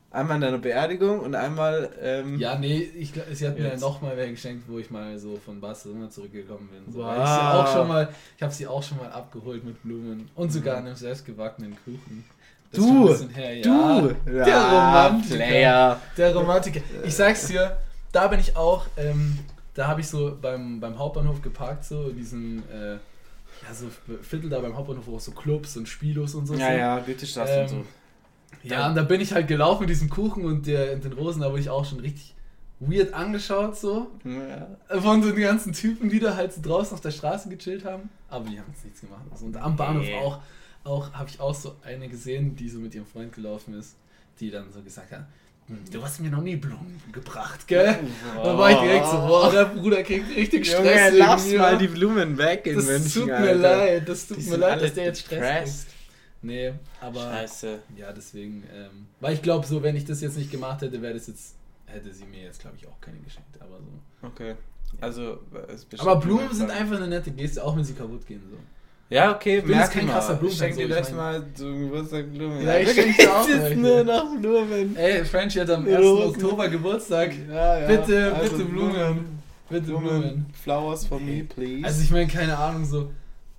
Einmal an deiner Beerdigung und einmal. Ähm, Ja, nee, ich, sie hat mir Jetzt. nochmal welche geschenkt, wo ich mal so von Barcelona zurückgekommen bin. So, Wow. ich sie auch schon mal, ich habe sie auch schon mal abgeholt mit Blumen und sogar einem selbstgebackenen Kuchen. Das Du, her, ja. Du! der Ja, Romantiker. Player. Der Romantiker. Ich sag's dir, da bin ich auch, ähm, da habe ich so beim, beim Hauptbahnhof geparkt, so in diesem, äh, ja, so Viertel da beim Hauptbahnhof, wo auch so Clubs und Spielos und so Ja, sind. ja, Goethestraße Ähm, und so. Ja, und da bin ich halt gelaufen mit diesem Kuchen und der, und den Rosen, da wurde ich auch schon richtig weird angeschaut, so. Ja. Von so den ganzen Typen, die da halt so draußen auf der Straße gechillt haben. Aber die haben jetzt nichts gemacht. Also, und am Bahnhof Nee. auch, auch habe ich auch so eine gesehen, die so mit ihrem Freund gelaufen ist, die dann so gesagt hat, "Hm, du hast mir noch nie Blumen gebracht, gell? Da war ich direkt so, boah, der Bruder kriegt richtig Stress. Junge, lass mir. mal die Blumen weg in Das München. tut mir Alter. leid, das tut Die mir leid, dass der jetzt Stress kriegt. Nee, aber Scheiße. ja, deswegen, ähm, weil ich glaube, so, wenn ich das jetzt nicht gemacht hätte, wäre das jetzt, hätte sie mir jetzt, glaube ich, auch keine geschenkt. Aber so. Okay. Also, es ist Aber Blumen sind einfach eine nette Geste, auch wenn sie kaputt gehen. So. Ja, okay, bin merk kein mal. krasser Ich schenk Blumenfan, dir gleich ich mal zum Geburtstag Blumen. Ja, ich Du schenk dir auch jetzt nur noch Blumen. Ey, Frenchie hat am 1. Rosen. Oktober Geburtstag. Ja, ja. Bitte, Also bitte Blumen. Bitte Blumen. Flowers for me, please. Also ich meine, keine Ahnung, so,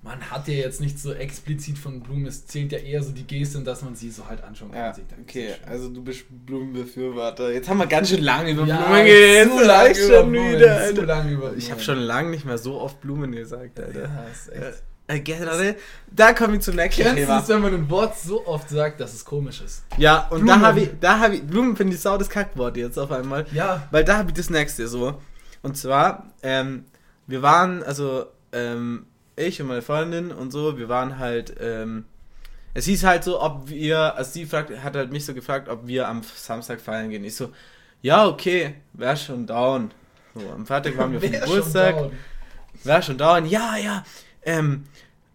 man hat ja jetzt nicht so explizit von Blumen, es zählt ja eher so die Geste, dass man sie so halt anschauen kann. ja, okay, also du bist Blumenbefürworter. Jetzt haben wir ganz schön lange über Ja, Blumen geredet. zu lang Ich über schon Blumen, wieder, zu lang über Ich habe Blumen. schon lange nicht mehr so oft Blumen gesagt, Alter. Ja, ist echt. Generell, da kommen wir zum nächsten Kennst Thema. wenn man ein Wort so oft sagt, dass es komisch ist? Ja, und Blumen. da habe ich, da habe ich, Blumen finde ich sau das Kackwort jetzt auf einmal. Ja. Weil da habe ich das nächste so. Und zwar, ähm, wir waren, also, ähm, ich und meine Freundin und so, wir waren halt, ähm, es hieß halt so, ob wir, also sie fragt, hat halt mich so gefragt, ob wir am Samstag feiern gehen. Ich so, ja, okay, wär schon down. So, am Freitag waren wir auf dem Wär schon Geburtstag. down. War schon dauern, ja, ja. Ähm,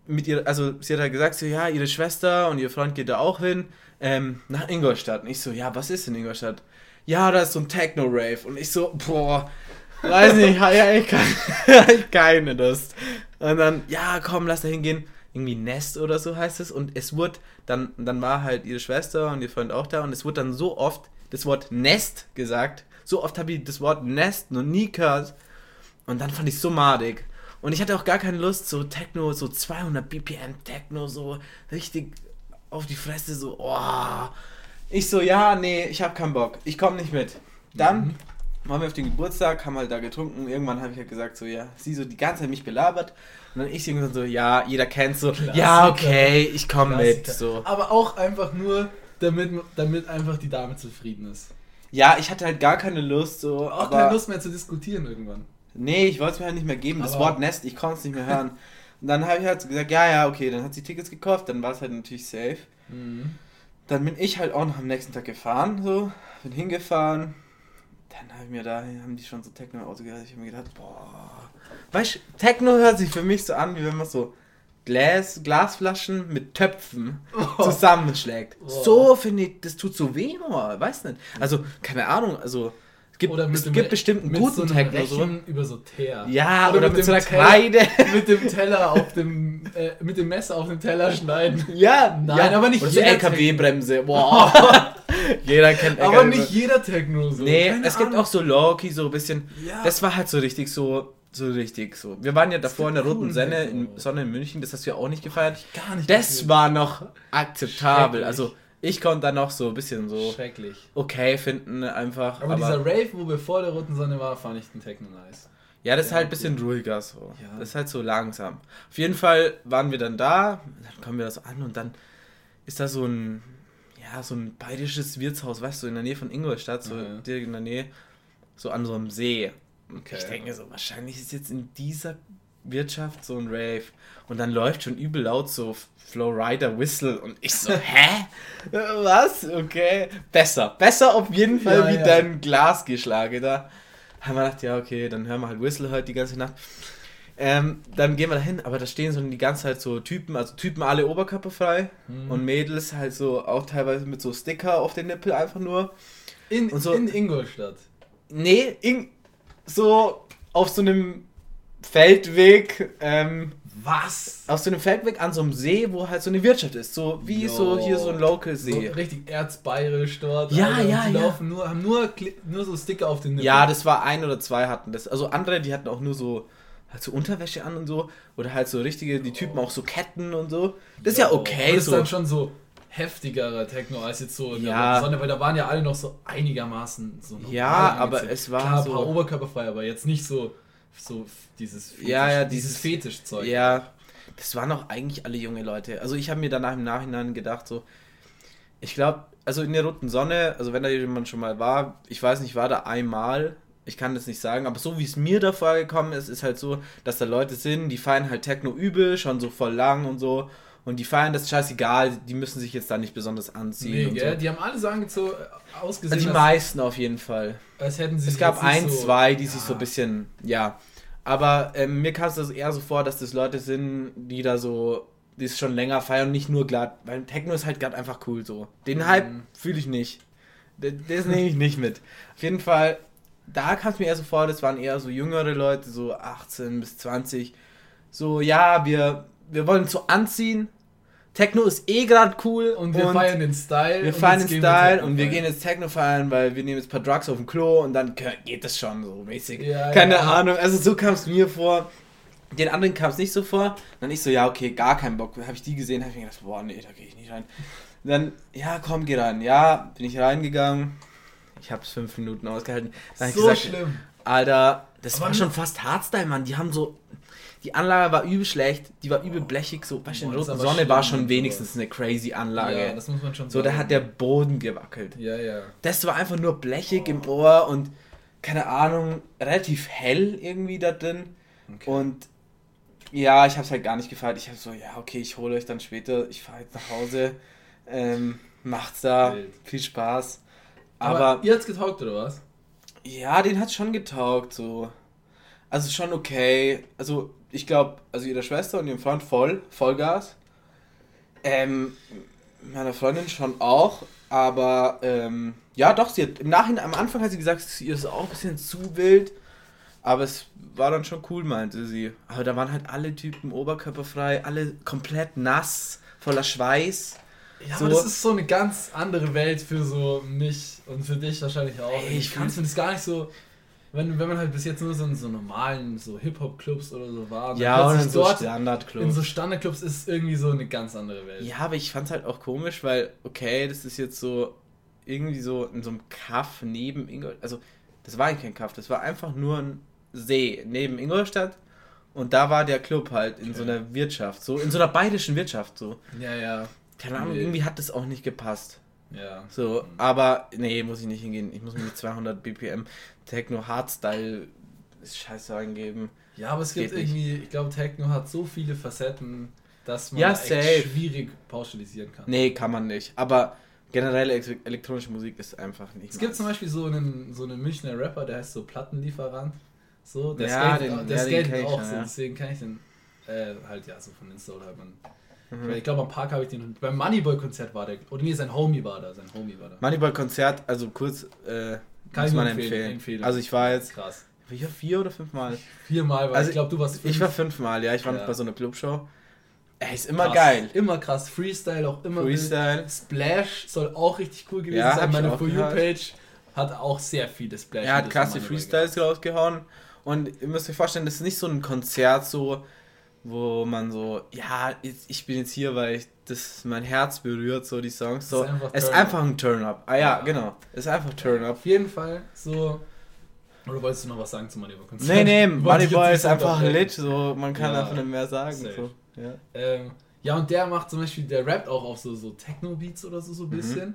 mit ihr, also sie hat halt gesagt, so, ja, ihre Schwester und ihr Freund geht da auch hin, ähm, nach Ingolstadt. Und ich so, ja, was ist in Ingolstadt? Ja, da ist so ein Techno-Rave. Und ich so, boah, weiß nicht, ja, ich kann, keine Lust. Und dann, ja, komm, lass da hingehen. Irgendwie Nest oder so heißt es. Und es wurde, dann, dann war halt ihre Schwester und ihr Freund auch da. Und es wurde dann so oft das Wort Nest gesagt. So oft habe ich das Wort Nest noch nie gehört. Und dann fand ich so madig. Und ich hatte auch gar keine Lust, so Techno, so 200 BPM Techno, so richtig auf die Fresse, so, oh. Ich so, ja, nee, ich hab keinen Bock, ich komme nicht mit. Dann Mhm. waren wir auf den Geburtstag, haben halt da getrunken. Irgendwann habe ich halt gesagt, so, ja, sie so die ganze Zeit mich belabert. Und dann ich irgendwann so, ja, jeder kennt so, ja, okay, ich komme mit, Klassiker. so. Aber auch einfach nur, damit, damit einfach die Dame zufrieden ist. Ja, ich hatte halt gar keine Lust, so, Auch keine Lust mehr zu diskutieren irgendwann. Nee, ich wollte es mir halt nicht mehr geben. Das Aber- Wort Nest, ich konnte es nicht mehr hören. Und dann habe ich halt gesagt, ja, ja, okay, dann hat sie Tickets gekauft, dann war es halt natürlich safe. dann bin ich halt auch noch am nächsten Tag gefahren, so, bin hingefahren. Dann habe ich mir da, haben die schon so Techno im Auto gehört. Ich habe mir gedacht, boah. Weißt du, Techno hört sich für mich so an, wie wenn man so Glas, Glasflaschen mit Töpfen Oh. zusammenschlägt. Oh. So finde ich, das tut so weh, nur, weiß nicht. Also, keine Ahnung, also gibt, Oder mit es dem gibt bestimmt einen mit guten so einem Techno. So. Über so Teer. Ja, oder, mit, dem so einer Teller- Kreide. mit dem Teller auf dem, äh, mit dem Messer auf dem Teller schneiden. Ja, Nein, ja. aber nicht oder so jeder LKW-Bremse. Boah. Jeder kennt Aber LKW. nicht jeder Techno so. Nee, Keine es gibt Ahnung. auch so Loki, so ein bisschen. Ja. Das war halt so richtig so, so richtig so. Wir waren ja davor in der gibt Roten coolen Sonne in, Sonne in München, das hast du ja auch nicht gefeiert. gar nicht. Das war noch akzeptabel. Also ich konnte da noch so ein bisschen so schrecklich. okay finden einfach. Aber, Aber, dieser Rave, wo wir vor der roten Sonne war, fand ich den Techno nice. ja, das ist Ja, halt ein bisschen cool. ruhiger so. Ja. Das ist halt so langsam. Auf jeden Fall waren wir dann da, dann kommen wir da so an und dann ist da so ein ja, so ein bayerisches Wirtshaus, weißt du, in der Nähe von Ingolstadt, so Ja. direkt in der Nähe, so an so einem See. Okay. ich denke so, wahrscheinlich ist jetzt in dieser Wirtschaft so ein Rave. Und dann läuft schon übel laut so Flowrider Whistle und ich so, hä? Was? Okay. Besser. Besser auf jeden Fall Ja, wie ja. dein Glasgeschlage da. Haben wir gedacht, ja, okay, dann hören wir halt Whistle heute die ganze Nacht. Ähm, dann gehen wir dahin, aber da stehen so die ganze Zeit so Typen, also Typen alle oberkörperfrei Hm. und Mädels halt so auch teilweise mit so Sticker auf den Nippel einfach nur. In, so- in Ingolstadt. Nee, in, so auf so einem Feldweg, ähm, Was? auf so einem Feldweg an so einem See, wo halt so eine Wirtschaft ist. So wie Jo. so hier so ein Local So See. richtig erzbayerisch dort. Ja, Alter, und ja, die ja. laufen nur, haben nur, nur so Sticker auf den Nippeln. Ja, das war ein oder zwei hatten das. Also andere, die hatten auch nur so halt so Unterwäsche an und so. Oder halt so richtige, die Typen auch so Ketten und so. Das ist ja Jo. okay. Das so. ist dann schon so heftigerer Techno als jetzt so in Ja. der Sonne, weil da waren ja alle noch so einigermaßen so Ja, aber es war Klar, ein so- paar oberkörperfrei, aber jetzt nicht so so dieses Ja, ja, dieses dieses- Fetischzeug. Ja, das waren auch eigentlich alle junge Leute. Also ich habe mir danach im Nachhinein gedacht, so, ich glaube, also in der roten Sonne, also wenn da jemand schon mal war, ich weiß nicht, war da einmal, ich kann das nicht sagen, aber so wie es mir da vorgekommen ist, ist halt so, dass da Leute sind, die feiern halt Techno übel, schon so voll lang und so. Und die feiern das scheißegal, die müssen sich jetzt da nicht besonders anziehen. Nee, und gell? so. Die haben alle so angezogen, ausgesehen, die als, meisten auf jeden Fall. Als hätten sie Es gab ein, so, zwei, die ja, sich so ein bisschen, ja. Aber ähm, mir kam es das eher so vor, dass das Leute sind, die da so, die es schon länger feiern und nicht nur glatt. Weil Techno ist halt gerade einfach cool so. Den Mhm. Hype fühle ich nicht. D- Das nehme ich nicht mit. Auf jeden Fall, da kam es mir eher so vor, das waren eher so jüngere Leute, so 18 bis 20. So, ja, wir, wir wollen so anziehen. Techno ist eh gerade cool. Und wir feiern den Style. Wir und feiern den wir Style Techno und wir gehen jetzt Techno feiern, weil wir nehmen jetzt ein paar Drugs auf dem Klo und dann geht das schon so mäßig. Ja, Keine ja. Ahnung, also so kam es mir vor. Den anderen kam es nicht so vor. Dann ich so, ja, okay, gar keinen Bock. Habe ich die gesehen, habe ich mir gedacht, boah, nee, da gehe ich nicht rein. Dann, ja, komm, geh rein. Ja, bin ich reingegangen. Ich habe es fünf Minuten ausgehalten. Dann So gesagt, schlimm. Alter, das Aber war schon fast Hardstyle, Mann. Die haben so. Die Anlage war übel schlecht, die war übel blechig, so. Weißt du, in der roten Sonne war schon wenigstens eine crazy Anlage. Ja, das muss man schon so, da sagen. hat der Boden gewackelt. Ja, ja. Das war einfach nur blechig im Ohr und keine Ahnung, relativ hell irgendwie da drin. Okay. Und ja, ich hab's halt gar nicht gefeiert. Ich hab so, ja, okay, ich hole euch dann später, ich fahre jetzt nach Hause. Ähm, macht's da, Wild. viel Spaß. Aber, Aber ihr hat's getaugt, oder was? ja, den hat schon getaugt, so. Also schon okay. Also ich glaube, also ihre Schwester und ihrem Freund voll, Vollgas. Ähm, meiner Freundin schon auch, aber ähm, ja doch, sie hat im Nachhinein, am Anfang hat sie gesagt, ihr ist auch ein bisschen zu wild, aber es war dann schon cool, meinte sie. Aber da waren halt alle Typen oberkörperfrei, alle komplett nass, voller Schweiß. Ja, So- aber das ist so eine ganz andere Welt für so mich und für dich wahrscheinlich auch. Ey, ich ich kann es gar nicht so. Wenn, wenn man halt bis jetzt nur so in so normalen so Hip-Hop-Clubs oder so war, Ja, und in so dort Standardclubs. in so Standardclubs ist es irgendwie so eine ganz andere Welt. Ja, aber ich fand's halt auch komisch, weil, okay, das ist jetzt so irgendwie so in so einem Kaff neben Ingolstadt. Also, das war eigentlich kein Kaff, das war einfach nur ein See neben Ingolstadt. Und da war der Club halt in Okay. so einer Wirtschaft, so in so einer bayerischen Wirtschaft, so. Ja, ja. Keine Ahnung, irgendwie hat das auch nicht gepasst. Ja. So, aber nee, muss ich nicht hingehen. Ich muss mir mit 200 BPM Techno Hardstyle Scheiße eingeben. Ja, aber es gibt Geht nicht. irgendwie, ich glaube, Techno hat so viele Facetten, dass man Ja, schwierig pauschalisieren kann. Nee, kann man nicht. Aber Generell elektro elektronische Musik ist einfach nicht Es gibt zum Beispiel so einen, so einen Münchner Rapper, der heißt so Plattenlieferant. So, der Ja, skatet, den- auch- der ja, skatet auch schon, so, deswegen kann ich den äh, halt ja so von Insta oder man. Mhm. Ich glaube am Park habe ich den beim Moneyboy-Konzert war der. Oder nee, sein Homie war da, sein Homie war da. Moneyboy-Konzert, also kurz, äh, Kann ich man nur empfehlen, empfehlen. empfehlen. Also ich war jetzt, Krass. ich war vier oder fünfmal. Viermal war Also ich glaube, du warst Ich war fünfmal, ja, ich war Ja. noch bei so einer Clubshow. Ey, ist immer krass. geil. Immer krass. Freestyle auch immer wild. Freestyle. Splash soll auch richtig cool gewesen Ja, sein. ich Meine For You gehört. Page hat auch sehr viele Splash. Er hat Moneyboy Freestyles rausgehauen. Und ihr müsst euch vorstellen, das ist nicht so ein Konzert, so, wo man so, ja, ich bin jetzt hier, weil ich, das mein Herz berührt, so die Songs. So. ist Es ist einfach ein Turn-up. Ah ja, Ja. genau. Es ist einfach Turn-up. Auf jeden Fall so. Oder wolltest du noch was sagen zum Moneyboy-Konzert? Nee, nee, Moneyboy ist einfach lit, so, man kann Ja, einfach nicht mehr sagen. safe. So. Ja. Ähm, ja, und der macht zum Beispiel, der rappt auch auf so, so Techno-Beats oder so, so ein Mhm. bisschen.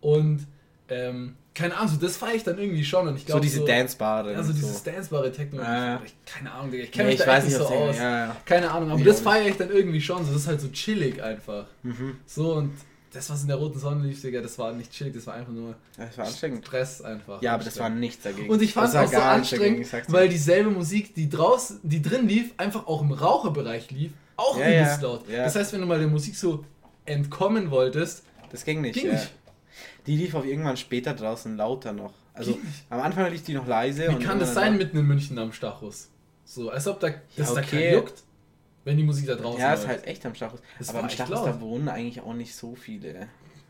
Und ähm, keine Ahnung, so das feiere ich dann irgendwie schon. Und ich So glaube, diese Dance-Bare. Also so. dieses dancebare Techno. Ja, ja. Keine Ahnung, Digga. Ich kenne Nee, mich ich da echt nicht so aus. Ja, ja. Keine Ahnung, aber Ich das feiere ich dann irgendwie schon. So, das ist halt so chillig einfach. Mhm. So und das, was in der roten Sonne lief, Digga, das war nicht chillig, das war einfach nur Das war anstrengend. Stress einfach. Ja, aber das war nichts dagegen. Und ich fand es auch so anstrengend, weil dieselbe Musik, die draußen, die drin lief, einfach auch im Raucherbereich lief, auch Ja, übelst ja, laut. ja. Das heißt, wenn du mal der Musik so entkommen wolltest, Das ging nicht. Ging ja. nicht. Die lief auch irgendwann später draußen lauter noch. Also am Anfang lief die noch leise. wie kann das sein mitten in München am Stachus? So, als ob da, das da okay. kein juckt, wenn die Musik da draußen Ja, läuft. ist halt echt am Stachus. Das Aber am Stachus, laut. da wohnen eigentlich auch nicht so viele.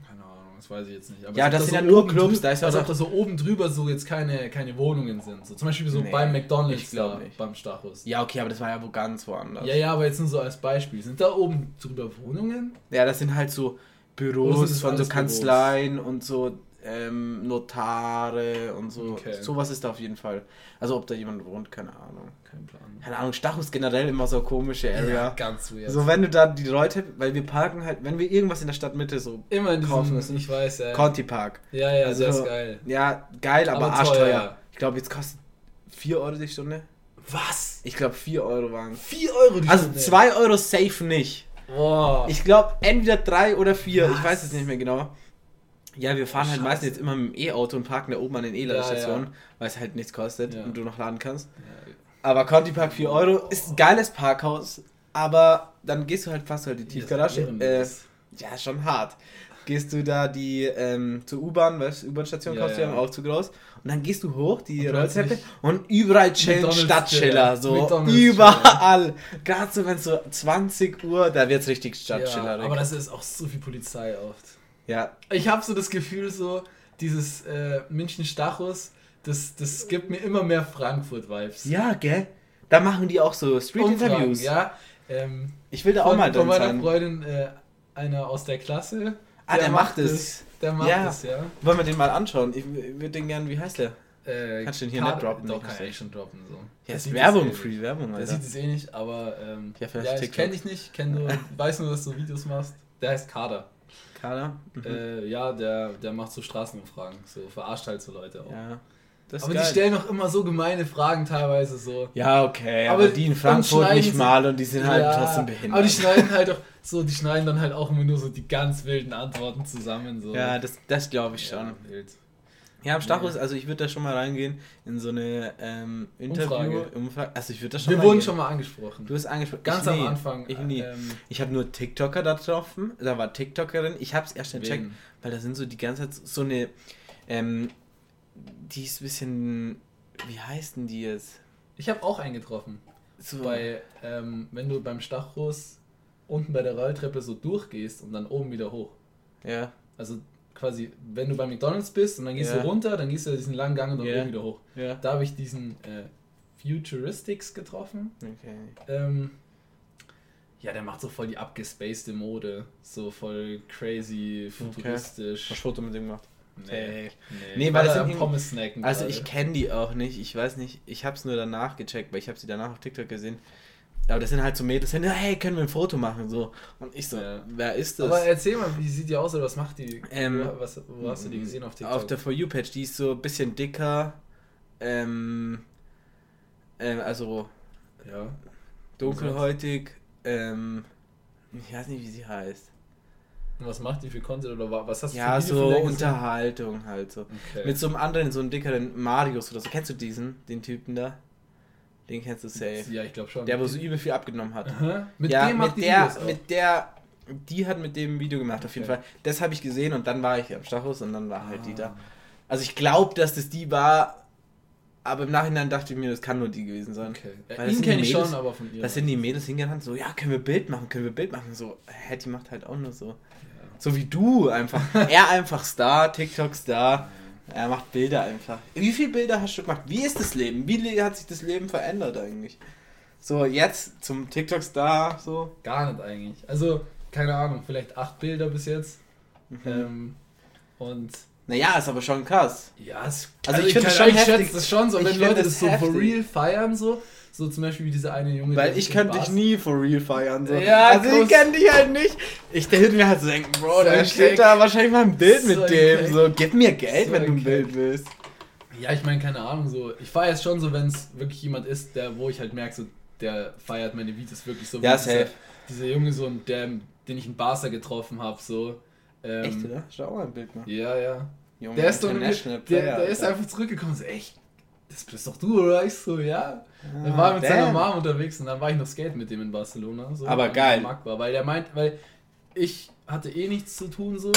Keine Ahnung, das weiß ich jetzt nicht. Aber Ja, das da sind ja nur oben Clubs, da ist ja als ob da so oben drüber so jetzt keine, keine Wohnungen sind. So, zum Beispiel so Nee, beim McDonalds ich glaub da, nicht. beim Stachus. Ja, okay, aber das war ja wo ganz woanders. Ja, ja, aber jetzt nur so als Beispiel. Sind da oben drüber Wohnungen? Ja, das sind halt so Büros von so alles Kanzleien und so ähm, Notare und so. Okay. Sowas ist da auf jeden Fall. Also ob da jemand wohnt, keine Ahnung. Kein Plan. Keine Ahnung, Stachus generell immer so komische Area. Ja, ganz weird. So wenn du da die Leute, weil wir parken halt, wenn wir irgendwas in der Stadtmitte so Immer in kaufen diesem, müssen. ich weiß, ja. Conti Park. Ja, ja, Also- das ist geil. Ja, geil, aber, Aber arschteuer. teuer. Ich glaube, jetzt kostet 4 Euro die Stunde. Was? Ich glaube 4 Euro waren. 4 Euro die Also Stunde? 2 Euro safe nicht. Boah. Ich glaube entweder 3 oder 4. Ich Was? weiß es nicht mehr genau. Ja, wir fahren halt Scheiße. meistens jetzt immer mit dem E-Auto und parken da oben an den E-Ladestationen, Ja, weil es halt nichts kostet Ja. und du noch laden kannst. Ja, Aber Conti Park 4 Euro ist ein geiles Parkhaus, aber dann gehst du halt fast halt die Tiefgarage. Äh, ja, schon hart. Gehst du da die ähm, zur U-Bahn, weißt du, U-Bahn-Station Ja, kommst du ja ja. im Aufzug raus und dann gehst du hoch, die Rolltreppe und überall chillen Stadtschiller, Chiller. so McDonald's überall. Gerade so, wenn es so 20 Uhr, da wird's richtig Stadtschiller. ja, aber das ist auch so viel Polizei oft. ja, Ich habe so das Gefühl, so dieses äh, München Stachus, das, das gibt mir immer mehr Frankfurt-Vibes. ja, gell? Da machen die auch so Street-Interviews. ja. Ähm, Ich will da auch von, mal von drin meiner sein. Freundin, äh, einer aus der Klasse. Ah, der macht es. Der macht Ja. es, ja. Wollen wir den mal anschauen? Ich würde den gerne, wie heißt der? Äh, Kannst du den hier Kader- nicht droppen? Doch, Ich kann ich schon droppen. So. Ja, Der ist Werbung, eh Free. Werbung, Der Alter. sieht es eh nicht, aber ähm, Ja, vielleicht ja, ich kenne dich nicht, kenn nur, weiß nur, dass du Videos machst. Der heißt Kader. Kader? Mhm. Äh, ja, der, der macht so Straßenumfragen, so verarscht halt so Leute auch. ja. Aber geil. die stellen auch immer so gemeine Fragen teilweise so. Ja, okay, Aber- aber, die in Frankfurt nicht mal und die sind halt Ja, trotzdem behindert. Aber die schneiden halt auch so, die schneiden dann halt auch immer nur so die ganz wilden Antworten zusammen. So. ja, das, das glaube ich schon. Ja. Ja, am Stachus, also ich würde da schon mal reingehen in so eine ähm, Interview. Umfrage. Umfrage. Also ich würde da schon Wir mal wurden gehen. schon mal angesprochen. Du hast angesprochen. Ganz ich am nie. Anfang. Ich nie. Ähm, Ich habe nur TikToker da getroffen. Da war TikTokerin. Ich habe es erst gecheckt, weil da sind so die ganze Zeit so eine. Ähm, die ist ein bisschen. Wie heißt denn die jetzt? Ich habe auch einen getroffen. So, Bei, ähm, wenn du beim Stachus unten bei der Rolltreppe so durchgehst und dann oben wieder hoch. ja. Also quasi, wenn du bei McDonalds bist und dann gehst Ja. du runter, dann gehst du diesen langen Gang und dann Ja. oben wieder hoch. Ja. Da habe ich diesen äh, Futuristics getroffen. Okay. Ähm, ja, der macht so voll die abgespacede Mode. So voll crazy, futuristisch. Hast du Foto mit dem gemacht? Nee, nee, Nee, ich weil das da sind Pommes snacken. Also gerade. ich kenne die auch nicht. Ich weiß nicht. Ich habe es nur danach gecheckt, weil ich habe sie danach auf TikTok gesehen. Aber das sind halt so Mädels, die sagen, hey, können wir ein Foto machen? So. Und ich so, Ja. wer ist das? Aber erzähl mal, wie sieht die aus oder was macht die? Ähm, wo, was, wo hast du die gesehen auf TikTok? Auf der For You-Page, die ist so ein bisschen dicker. Ähm, ähm, also Und was macht die für Content oder wa- was hast du Ja, für Video so gesehen? Unterhaltung halt so. Okay. Mit so einem anderen, so einem dickeren Marius oder so. Kennst du diesen, den Typen da? Den kennst du safe. Ja, ich glaube schon. Der, wo so übel viel abgenommen hat. Aha. Mit ja, dem macht mit die der, Videos auch. mit der, die hat mit dem Video gemacht, auf jeden Okay. Fall. Das habe ich gesehen und dann war ich am Stachus und dann war halt die Ah. da. Also ich glaube, dass das die war, aber im Nachhinein dachte ich mir, das kann nur die gewesen sein. Okay. Weil das ihn kenne ich schon, aber von ihr. Da sind die Mädels hingegangen, so, ja, können wir Bild machen, können wir Bild machen. So, hä, die macht halt auch nur so. So wie du einfach. er einfach Star, TikTok Star. Er macht Bilder einfach. Wie viele Bilder hast du gemacht? Wie ist das Leben? Wie hat sich das Leben verändert eigentlich? So, jetzt zum TikTok Star, so. Gar nicht eigentlich. Also, keine Ahnung, vielleicht acht Bilder bis jetzt. Mhm. Ähm, und Naja, ist aber schon krass. ja, es, Also ich finde kann- schon ich schätze das schon so, Ich wenn Leute das das so for real feiern, so, so zum Beispiel wie dieser eine Junge. Weil ich könnte dich nie for real feiern. So. Ja, also groß. ich kenne dich halt nicht. Ich hätte mir halt so denken, Bro, So da steht da wahrscheinlich mal ein Bild So mit dem. Keck. So, gib mir Geld, So wenn du ein Bild willst. Ja, ich meine, keine Ahnung, so. Ich feiere es schon so, wenn es wirklich jemand ist, der, wo ich halt merke, so, der feiert meine Videos wirklich so. Ja, dieser, safe. dieser Junge, so, der, den ich in Barca getroffen habe, so. Ähm, Echt, oder? Auch mal ein Bild gemacht? Ja, ja. Junge, Der ist doch International der, der ist einfach zurückgekommen, so, echt, das bist doch du, oder? Ich so, ja. Dann Ah, war er mit seiner damn. Mom unterwegs und dann war ich noch skaten mit dem in Barcelona. So, Aber geil. War, weil der meint, weil ich hatte eh nichts zu tun so.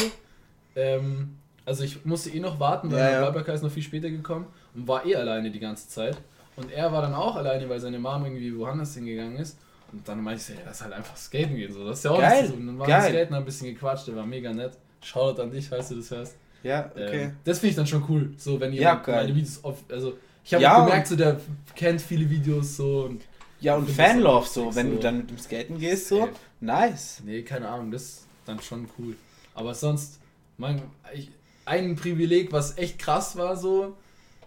Ähm, also ich musste eh noch warten, weil Ja, mein ja. Barberker ist noch viel später gekommen und war eh alleine die ganze Zeit. Und er war dann auch alleine, weil seine Mom irgendwie woanders hingegangen ist. Und dann meinte ich so, ja, lass halt einfach skaten gehen. So. Das ist ja auch Geil, nichts zu tun. Dann waren wir skaten, haben ein bisschen gequatscht, der war mega nett. Shoutout an dich, falls du das hörst. Ja, okay. Ähm, das finde ich dann schon cool. So, wenn Ja, jemand geil. meine Videos auf, also ich habe Ja, gemerkt, so der kennt viele Videos so und ja, und Fanlove so, wenn so. du dann mit dem Skaten gehst, so. Safe. Nice. nee, keine Ahnung, das ist dann schon cool. Aber sonst, man, ich, ein Privileg, was echt krass war so,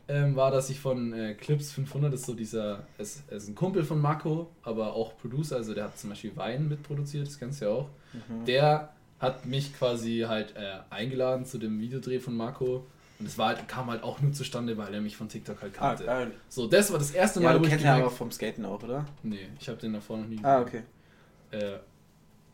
ähm, war, dass ich von äh, Clips 500, das ist so dieser, es es ist ein Kumpel von Mako, aber auch Producer, also der hat zum Beispiel Wein mitproduziert, das kennst du ja auch. Mhm. Der hat mich quasi halt äh, eingeladen zu dem Videodreh von Marco. Und es war halt, kam halt auch nur zustande, weil er mich von TikTok halt Ah, kannte. geil. so, das war das erste Mal, Ja, du wo ich kennst ja gemerkt aber vom Skaten auch, oder? Nee, ich habe den davor noch nie Ah, gesehen. okay. Äh,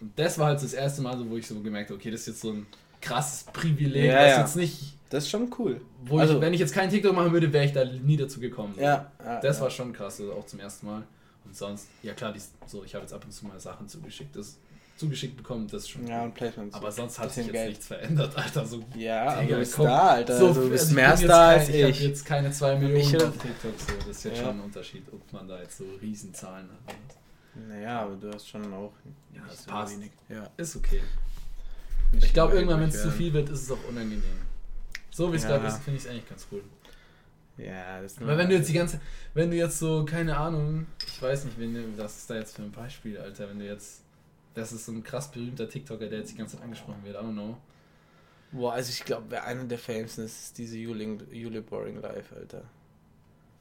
und das war halt das erste Mal, so, wo ich so gemerkt habe, okay, das ist jetzt so ein krasses Privileg, Ja, was ja. jetzt nicht, Das ist schon cool. Also- ich, wenn ich jetzt keinen TikTok machen würde, wäre ich da nie dazu gekommen. Ja. ja Das war schon krass, also auch zum ersten Mal. Und sonst, ja klar, die, so, ich habe jetzt ab und zu mal Sachen zugeschickt, das zugeschickt bekommen, das ist schon Ja, und Placements. Aber sonst hat sich jetzt Geld. nichts verändert, Alter. So, Ja, aber Digga, du bist komm. da, Alter. so, du bist also ich mehr kein- als Ich habe ich. jetzt keine 2 Millionen Ich- auf TikTok, so. das ist jetzt Ja. schon ein Unterschied, ob man da jetzt so Riesenzahlen hat. Naja, aber du hast schon auch. Ja, das so passt. wenig. Ja. Ist okay. Nicht Ich glaube, irgendwann, wenn es zu viel wird, ist es auch unangenehm. So wie es Ja. gerade ist, finde ich es eigentlich ganz cool. Ja, das ist Weil wenn du jetzt die ganze, wenn du jetzt so, keine Ahnung, ich weiß nicht, wenn du, was ist da jetzt für ein Beispiel, Alter, wenn du jetzt, das ist so ein krass berühmter TikToker, der jetzt die ganze Zeit angesprochen wird, I don't know. Boah, also ich glaube, wer einer der Famesen ist, ist diese Jule, Jule Boring Life, Alter.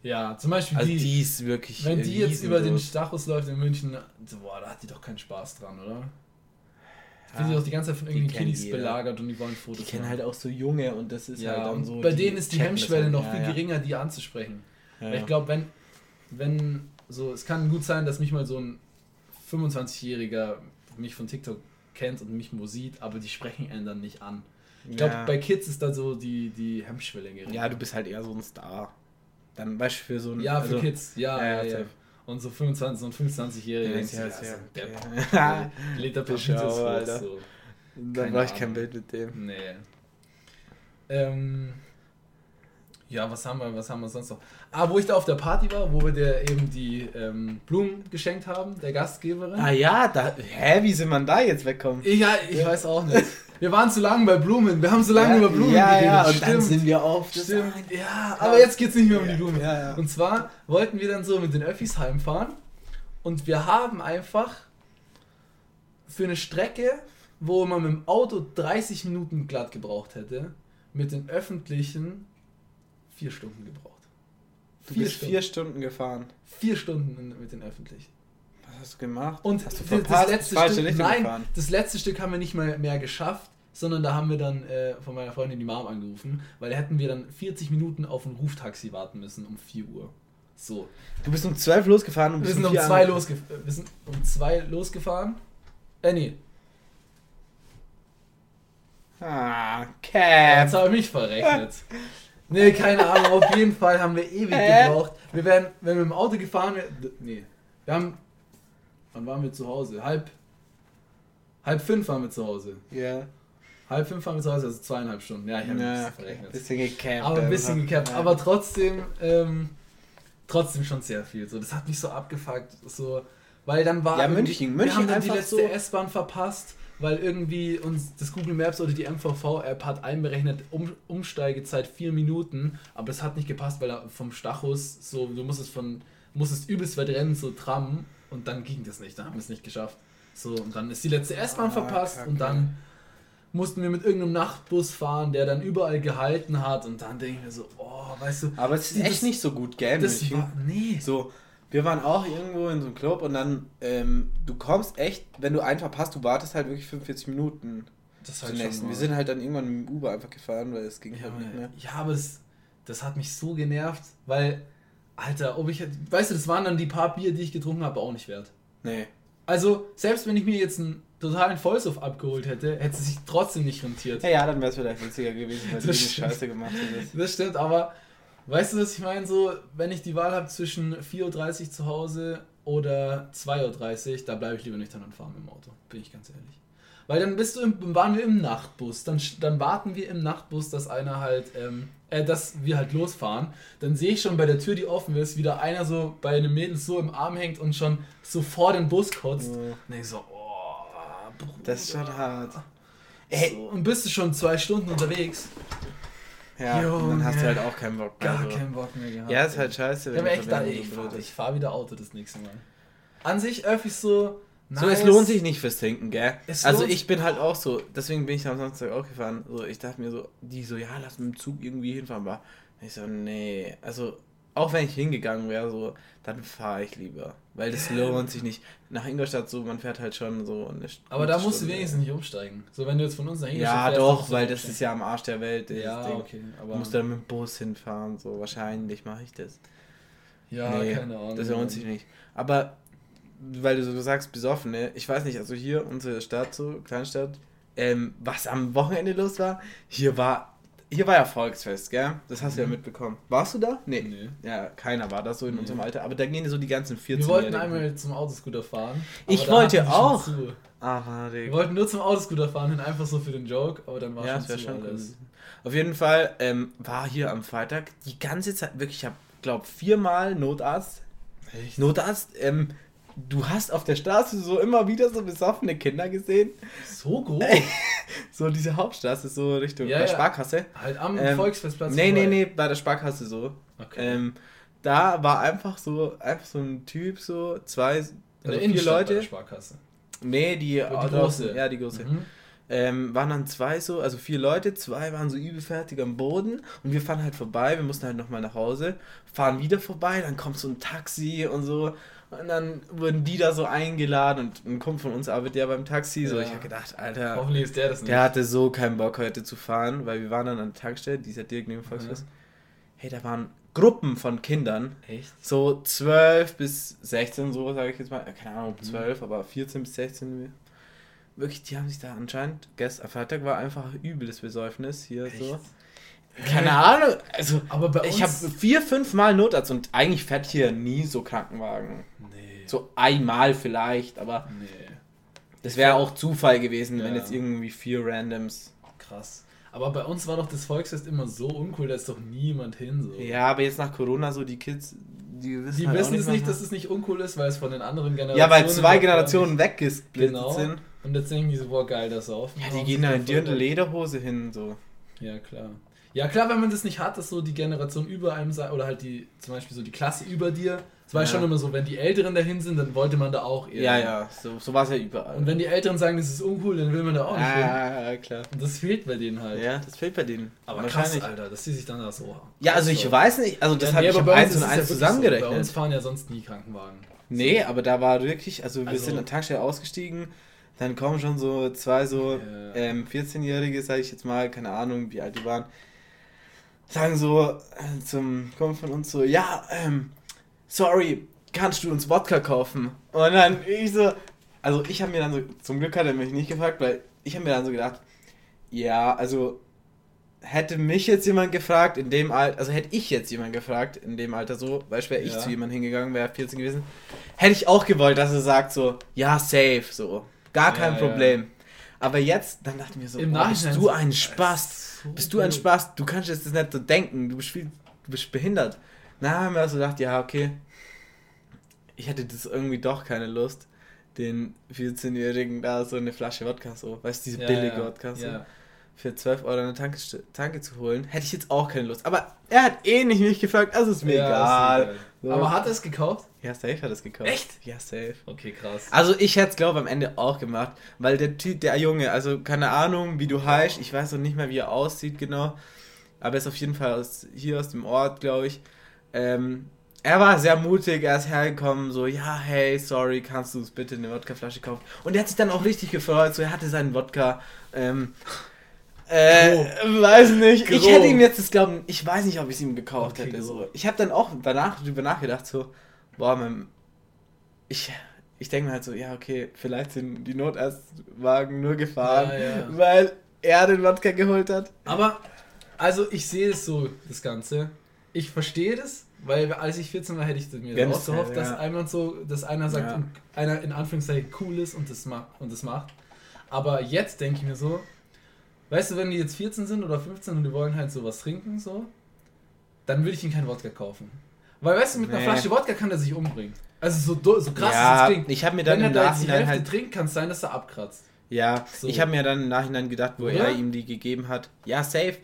Ja, zum Beispiel Also die, die, ist wirklich. wenn die jetzt über den. Stachus läuft in München, boah, da hat die doch keinen Spaß dran, oder? Ja, die doch die ganze Zeit von irgendwelchen Kiddies belagert und die wollen Fotos Die kennen machen. halt auch so Junge und das ist ja, halt dann so. bei denen ist die Hemmschwelle halt. noch Ja, viel ja. geringer, die anzusprechen. Ich glaube, wenn, wenn, so, es kann gut sein, dass mich mal so ein 25-Jähriger mich von TikTok kennt und mich nur sieht, aber die sprechen ihn dann nicht an. Ich glaube, ja. bei Kids ist da so die, die Hemmschwelle geringer. ja, du bist halt eher so ein Star. Dann weißt du für so ein. Ja, für also, Kids, ja, Ja, ja, ja. Und so 25, so ein 25-Jähriger, Ja, denkt sich, ja, ja, ein Depp. okay. Lädt Videos hoch, Alter. so. Dann brauche ich kein. Bild mit dem. Nee. Ähm, ja, was haben wir, was haben wir sonst noch? Ah, wo ich da auf der Party war, wo wir der eben die ähm, Blumen geschenkt haben, der Gastgeberin. Ah ja, da. Hä, wie sind man da jetzt wegkommen? Ja, ich weiß auch nicht. Wir waren zu lange bei Blumen, wir haben zu lange ja, über Blumen ja, geredet. Ja, und dann Stimmt. sind wir auf. Stimmt. Ja, aber jetzt geht's nicht mehr um die Blumen. Ja, ja. Und zwar wollten wir dann so mit den Öffis heimfahren und wir haben einfach für eine Strecke, wo man mit dem Auto 30 Minuten glatt gebraucht hätte, mit den öffentlichen vier Stunden gebraucht. Du Vier bist Stunden. vier Stunden gefahren. Vier Stunden mit den öffentlichen. Was hast du gemacht? Und hast du das- verpasst? das letzte Falsche Stück, Richtung nein, gefahren. das letzte Stück haben wir nicht mal mehr geschafft, sondern da haben wir dann äh, von meiner Freundin die Mom angerufen, weil da hätten wir dann 40 Minuten auf ein Ruftaxi warten müssen um 4 Uhr. So. Du bist um 12 losgefahren und Wir bist sind um vier zwei, angekommen. losgef wir sind um zwei losgefahren. Äh, nee. Ah, Jetzt Cap. habe ich mich verrechnet. Nee, keine Ahnung, auf jeden Fall haben wir ewig Hä? gebraucht. Wir wären, wenn wir im Auto gefahren wären. Nee. Wir haben. Wann waren wir zu Hause? Halb. Halb fünf waren wir zu Hause. Ja. Halb fünf waren wir zu Hause, also zweieinhalb Stunden. Ja, ich habe ein Ja, bisschen verrechnet. bisschen gecapt. aber ein bisschen gecapt. Ja. Aber trotzdem, ähm, trotzdem schon sehr viel. So, das hat mich so abgefuckt. So, weil dann war. Ja, irgendwie- München- wir München haben dann die letzte so- S-Bahn verpasst, weil irgendwie uns das Google Maps oder die MVV-App hat einberechnet, um, Umsteigezeit vier Minuten, aber es hat nicht gepasst, weil da vom Stachus so, du musstest von, musstest übelst weit rennen, so Tram, und dann ging das nicht, dann haben wir es nicht geschafft. So, und dann ist die letzte S-Bahn Ah, verpasst kacke. und dann mussten wir mit irgendeinem Nachtbus fahren, der dann überall gehalten hat und dann denke ich mir so, oh, weißt du, Aber es ist echt nicht so gut, gell? das war, nee. So, wir waren auch irgendwo in so einem Club und dann, ähm, du kommst echt, wenn du einen verpasst, du wartest halt wirklich 45 Minuten Das zum nächsten. Wir sind halt dann irgendwann mit dem Uber einfach gefahren, weil es ging Ja, halt nicht mehr. ja aber das, das hat mich so genervt, weil, Alter, ob ich, weißt du, das waren dann die paar Bier, die ich getrunken habe, auch nicht wert. Nee. Also, selbst wenn ich mir jetzt einen totalen Vollsuff abgeholt hätte, hätte es sich trotzdem nicht rentiert. Ja, ja, dann wäre es vielleicht witziger gewesen, weil du die. Scheiße gemacht hättest. Das stimmt, aber weißt du, was ich meine? So, wenn ich die Wahl habe zwischen 4.30 Uhr zu Hause oder 2.30 Uhr, da bleibe ich lieber nüchtern und fahre mit dem Auto, bin ich ganz ehrlich. Weil dann bist du im, waren wir im Nachtbus, dann, dann warten wir im Nachtbus, dass einer halt, ähm, äh, dass wir halt losfahren. Dann sehe ich schon bei der Tür, die offen ist, wie da einer so bei einem Mädel so im Arm hängt und schon so vor den Bus kotzt. Ja. Und ich so, oh, Bruder. Das ist schon hart. So, und bist du schon zwei Stunden unterwegs? Ja, Junge. dann hast du halt auch keinen Bock mehr. Gar so. keinen Bock mehr gehabt. Ja, ist halt scheiße, Ich, hab die echt da, Verbindung ich so fahre blöd ist. fahr wieder Auto das nächste Mal. An sich Öffis so. So, es nice. lohnt sich nicht fürs Trinken, gell? Es also ich bin halt auch so, deswegen bin ich am Samstag auch gefahren. So, ich dachte mir so, die so, ja, lass mit dem Zug irgendwie hinfahren. Aber ich so, nee. Also, auch wenn ich hingegangen wäre, so, dann fahre ich lieber. Weil das lohnt sich nicht. Nach Ingolstadt so, man fährt halt schon so eine Aber da musst du Stunde. wenigstens nicht umsteigen. So, wenn du jetzt von uns nach Ingolstadt Ja, fährst, doch, du weil das ist ja am Arsch der Welt. Ja, okay. Du Aber musst dann mit dem Bus hinfahren, so. Wahrscheinlich mache ich das. ja, Nee, keine Ahnung. Das lohnt sich nicht. Aber, weil du so sagst, besoffen, ne? Ich weiß nicht, also hier, unsere Stadt, so, Kleinstadt, ähm, was am Wochenende los war, hier war, hier war ja Volksfest, gell? Das hast du ja Mhm. mitbekommen. Warst du da? Nee. Nee. Ja, keiner war da so in Nee. unserem Alter. Aber da gehen so die ganzen 14 Wir wollten einmal zum Autoscooter fahren. Ich aber wollte auch. zu. Aha, Wir wollten nur zum Autoscooter fahren, hin einfach so für den Joke, aber dann war Ja, schon zu schon alles. Auf jeden Fall ähm, war hier am Freitag die ganze Zeit, wirklich, ich habe, glaube viermal Notarzt Echt? Notarzt, ähm, du hast auf der Straße so immer wieder so besoffene Kinder gesehen. So groß? So diese Hauptstraße, so Richtung Ja, bei ja. Sparkasse. Halt am Ähm, Volksfestplatz. Nee, nee, vorbei. nee, bei der Sparkasse so. Okay. Ähm, da war einfach so, einfach so ein Typ, so zwei, In also der vier Innenstadt bei der Leute. Sparkasse. Nee, die, Die große. Ja, die große. Mhm. Ähm, waren dann zwei so, also vier Leute, zwei waren so übelfertig am Boden und wir fahren halt vorbei, wir mussten halt nochmal nach Hause, fahren wieder vorbei, dann kommt so ein Taxi und so und dann wurden die da so eingeladen und ein Kumpel von uns arbeitet ja beim Taxi, so Ja. ich hab gedacht, Alter, Hoffentlich ist der das nicht. der hatte so keinen Bock heute zu fahren, weil wir waren dann an der Tankstelle, die ist ja direkt neben dem Volksfest. Hey, da waren Gruppen von Kindern, Echt? so 12 bis 16, so sage ich jetzt mal, keine Ahnung, ob Mhm. 12, aber 14 bis 16. Wirklich, die haben sich da anscheinend, gestern, Freitag war einfach übles Besäufnis hier Echt? so. Keine Ahnung, also Aber bei ich habe uns... vier, fünf Mal Notarzt und eigentlich fährt hier nie so Krankenwagen. Nee. So einmal vielleicht, aber Nee. das wäre auch Zufall gewesen, wenn Ja. jetzt irgendwie vier Randoms. Krass. Aber bei uns war doch das Volksfest immer so uncool, da ist doch niemand hin. So. Ja, aber jetzt nach Corona so die Kids, die wissen, Die halt wissen es nicht, dass es nicht uncool ist, weil es von den anderen Generationen. Ja, weil zwei Generationen weggesplittet Genau. sind. Und jetzt denken die so, boah, geil, das auf. Ja, die gehen da in dir in der Lederhose hin, so. Ja, klar. Ja, klar, wenn man das nicht hat, dass so die Generation über einem sei, oder halt die, zum Beispiel so die Klasse über dir. Es war Ja. schon immer so, wenn die Älteren dahin sind, dann wollte man da auch eher. Ja, ja, so, so war es ja überall. Und wenn die Älteren sagen, das ist uncool, dann will man da auch nicht hin. ah, ja, klar. Und das fehlt bei denen halt. Ja, das fehlt bei denen. Aber krass, Alter, dass die sich dann da so. Ja, also ich so- weiß nicht, also das Ja, habe nee, ich bei uns 1 ist und es 1 ja wirklich so. zusammengerechnet. Bei uns fahren ja sonst nie Krankenwagen. nee, aber da war wirklich, also wir Also- sind an der Tankstelle ausgestiegen, dann kommen schon so zwei so Ja. ähm, 14-Jährige, sage ich jetzt mal, keine Ahnung, wie alt die waren, sagen so äh, zum Kumpel von uns so, ja, ähm, sorry, kannst du uns Wodka kaufen? Und dann ich so, also ich habe mir dann so, zum Glück hat er mich nicht gefragt, weil ich habe mir dann so gedacht, Ja, also hätte mich jetzt jemand gefragt, in dem Alter, also hätte ich jetzt jemand gefragt, in dem Alter so, Beispiel wäre ich Ja. zu jemandem hingegangen, wäre 14 gewesen, hätte ich auch gewollt, dass er sagt so, ja, safe, so, gar kein Ja, Problem. Aber jetzt, dann dachte ich mir so, Im boah, bist du ein Spaß, so bist du ein. Spaß, du kannst jetzt das nicht so denken, du bist, viel, du bist behindert. Na, haben wir also gedacht, ja, okay, ich hätte das irgendwie doch keine Lust, den 14-Jährigen da so eine Flasche Wodka, so, weißt du, diese Ja, billige ja, Wodka, so Ja. Für 12 Euro eine Tanke, Tanke zu holen, hätte ich jetzt auch keine Lust. Aber er hat eh nicht mich gefragt, also ist mir Ja, egal. So. Aber hat er es gekauft? Ja, safe hat es gekauft. Echt? Ja, safe. Okay, krass. Also ich hätte es, glaube am Ende auch gemacht, weil der Typ, der Junge, also keine Ahnung, wie du heißt, ich weiß noch nicht mehr, wie er aussieht genau, aber er ist auf jeden Fall aus, hier aus dem Ort, glaube ich. Ähm, er war sehr mutig, er ist hergekommen, so, ja, hey, sorry, kannst du uns bitte eine Wodkaflasche kaufen? Und er hat sich dann auch richtig gefreut, so, er hatte seinen Wodka, ähm, äh, weiß nicht. Ich Grob. hätte ihm jetzt das glauben, ich weiß nicht, ob ich es ihm gekauft Okay, hätte. So. Ich habe dann auch danach drüber nachgedacht, so, boah, mein, ich, ich denke mir halt so, ja, okay, vielleicht sind die Notarztwagen nur gefahren, Ja, ja. weil er den Wodka geholt hat. Aber, also ich sehe es so, das Ganze. Ich verstehe das, weil als ich 14 war, hätte ich mir Ja, auch gehofft, dass ja. einmal so, dass einer sagt, einer in Anführungszeichen cool ist und das, macht, und das macht. Aber jetzt denke ich mir so, weißt du, wenn die jetzt 14 sind oder 15 und die wollen halt sowas trinken, so, dann würde ich ihnen keinen Wodka kaufen. Weil, weißt du, mit einer Nee. Flasche Wodka kann er sich umbringen. Also so, so krass ja, es jetzt klingt. ich habe mir dann Wenn er da die Hälfte halt, trinkt, kann es sein, dass er abkratzt. ja, So. ich habe mir dann im Nachhinein gedacht, wo Oder? er ihm die gegeben hat, ja, safe.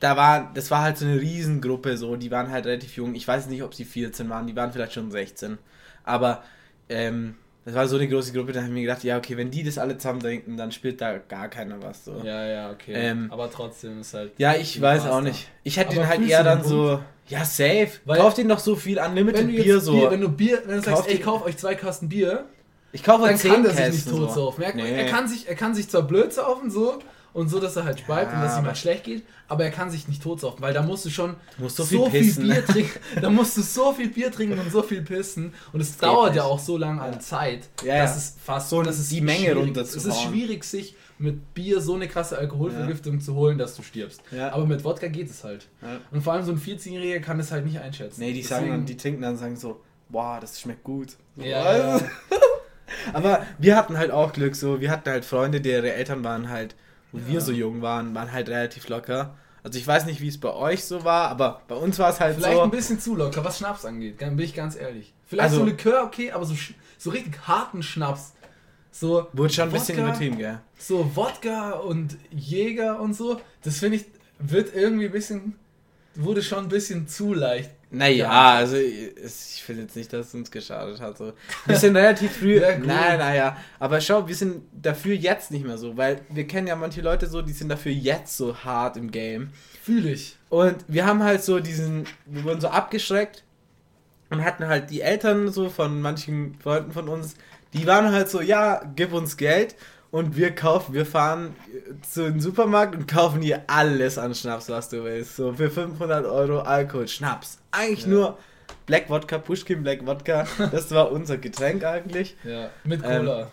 Da war, das war halt so eine Riesengruppe, so, die waren halt relativ jung. Ich weiß nicht, ob sie 14 waren, die waren vielleicht schon 16. Aber, ähm, das war so eine große Gruppe, da habe ich mir gedacht, ja, okay, wenn die das alle zusammen trinken, dann spielt da gar keiner was, so. Ja, ja, okay. Ähm, Aber trotzdem ist halt. Ja, ich weiß Spaß auch nicht. Ich hätte Aber den halt eher dann so, ja, safe. Weil- Kauft den doch so viel Unlimited wenn du jetzt Bier so. Bier, wenn du Bier, wenn du Kauf sagst, ey, kauf euch zwei Kasten Bier, ich kaufe dann 10 kann der sich nicht tot so. saufen. Er, Nee. er, kann sich, er kann sich zwar blöd saufen, so, und so, dass er halt speibt Ja, und dass es ihm halt schlecht geht, aber er kann sich nicht tot saufen, weil da musst du schon musst so so, viel viel. Bier trinken, da musst du so viel Bier trinken und so viel pissen und es geht dauert ja nicht. auch so lange an Ja. Zeit, Ja, dass ja. es fast So dass es die Menge runterzuhauen. Es ist schwierig, sich mit Bier so eine krasse Alkoholvergiftung zu holen, dass du stirbst. Ja. Aber mit Wodka geht es halt. Ja. Und vor allem so ein 14-Jähriger kann es halt nicht einschätzen. Nee, die sagen Deswegen- dann, die trinken dann und sagen so, boah, das schmeckt gut. So, Ja, ja. Aber wir hatten halt auch Glück, so, wir hatten halt Freunde, deren Eltern waren halt, wo Ja. wir so jung waren, waren halt relativ locker. Also ich weiß nicht, wie es bei euch so war, aber bei uns war es halt Vielleicht so. ein bisschen zu locker, was Schnaps angeht, bin ich ganz ehrlich. Vielleicht Also- so Likör, okay, aber so, so richtig harten Schnaps. So Wurde schon ein bisschen Wodka, übertrieben, gell? So Wodka und Jäger und so, das finde ich, wird irgendwie ein bisschen, wurde schon ein bisschen zu leicht. Naja, Ja. also ich finde jetzt nicht, dass es uns geschadet hat. So. Wir sind relativ früh. Ja, nein, naja. Aber schau, wir sind dafür jetzt nicht mehr so, weil wir kennen ja manche Leute so, die sind dafür jetzt so hart im Game. Fühle ich. Und wir haben halt so diesen, wir wurden so abgeschreckt und hatten halt die Eltern so von manchen Freunden von uns, die waren halt so, ja, gib uns Geld und wir kaufen, wir fahren zu den Supermarkt und kaufen dir alles an Schnaps, was du willst. So für 500 Euro Alkohol, Schnaps. Eigentlich Ja. nur Black Wodka, Pushkin Black Wodka. Das war unser Getränk eigentlich. Ja, mit Ähm, Cola.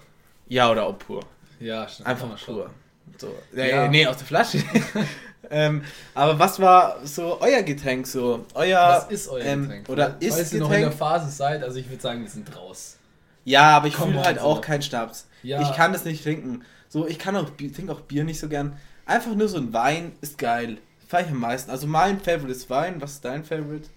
Ja, oder auch pur. ja, stimmt. Einfach pur. So. Ja, Ja. Nee, aus der Flasche. ähm, aber was war so euer Getränk so? Euer. Was ist euer ähm, Getränk? oder ist Falls ihr noch in der Getränk? Phase seid, also ich würde sagen, wir sind raus. Ja, aber ich fühle halt auch keinen Schnaps. Ja. Ich kann das nicht trinken. So, ich kann auch, trinke auch Bier nicht so gern. Einfach nur so ein Wein ist geil. Feier ich am meisten. Also mein Favorite ist Wein. Was ist dein Favorite?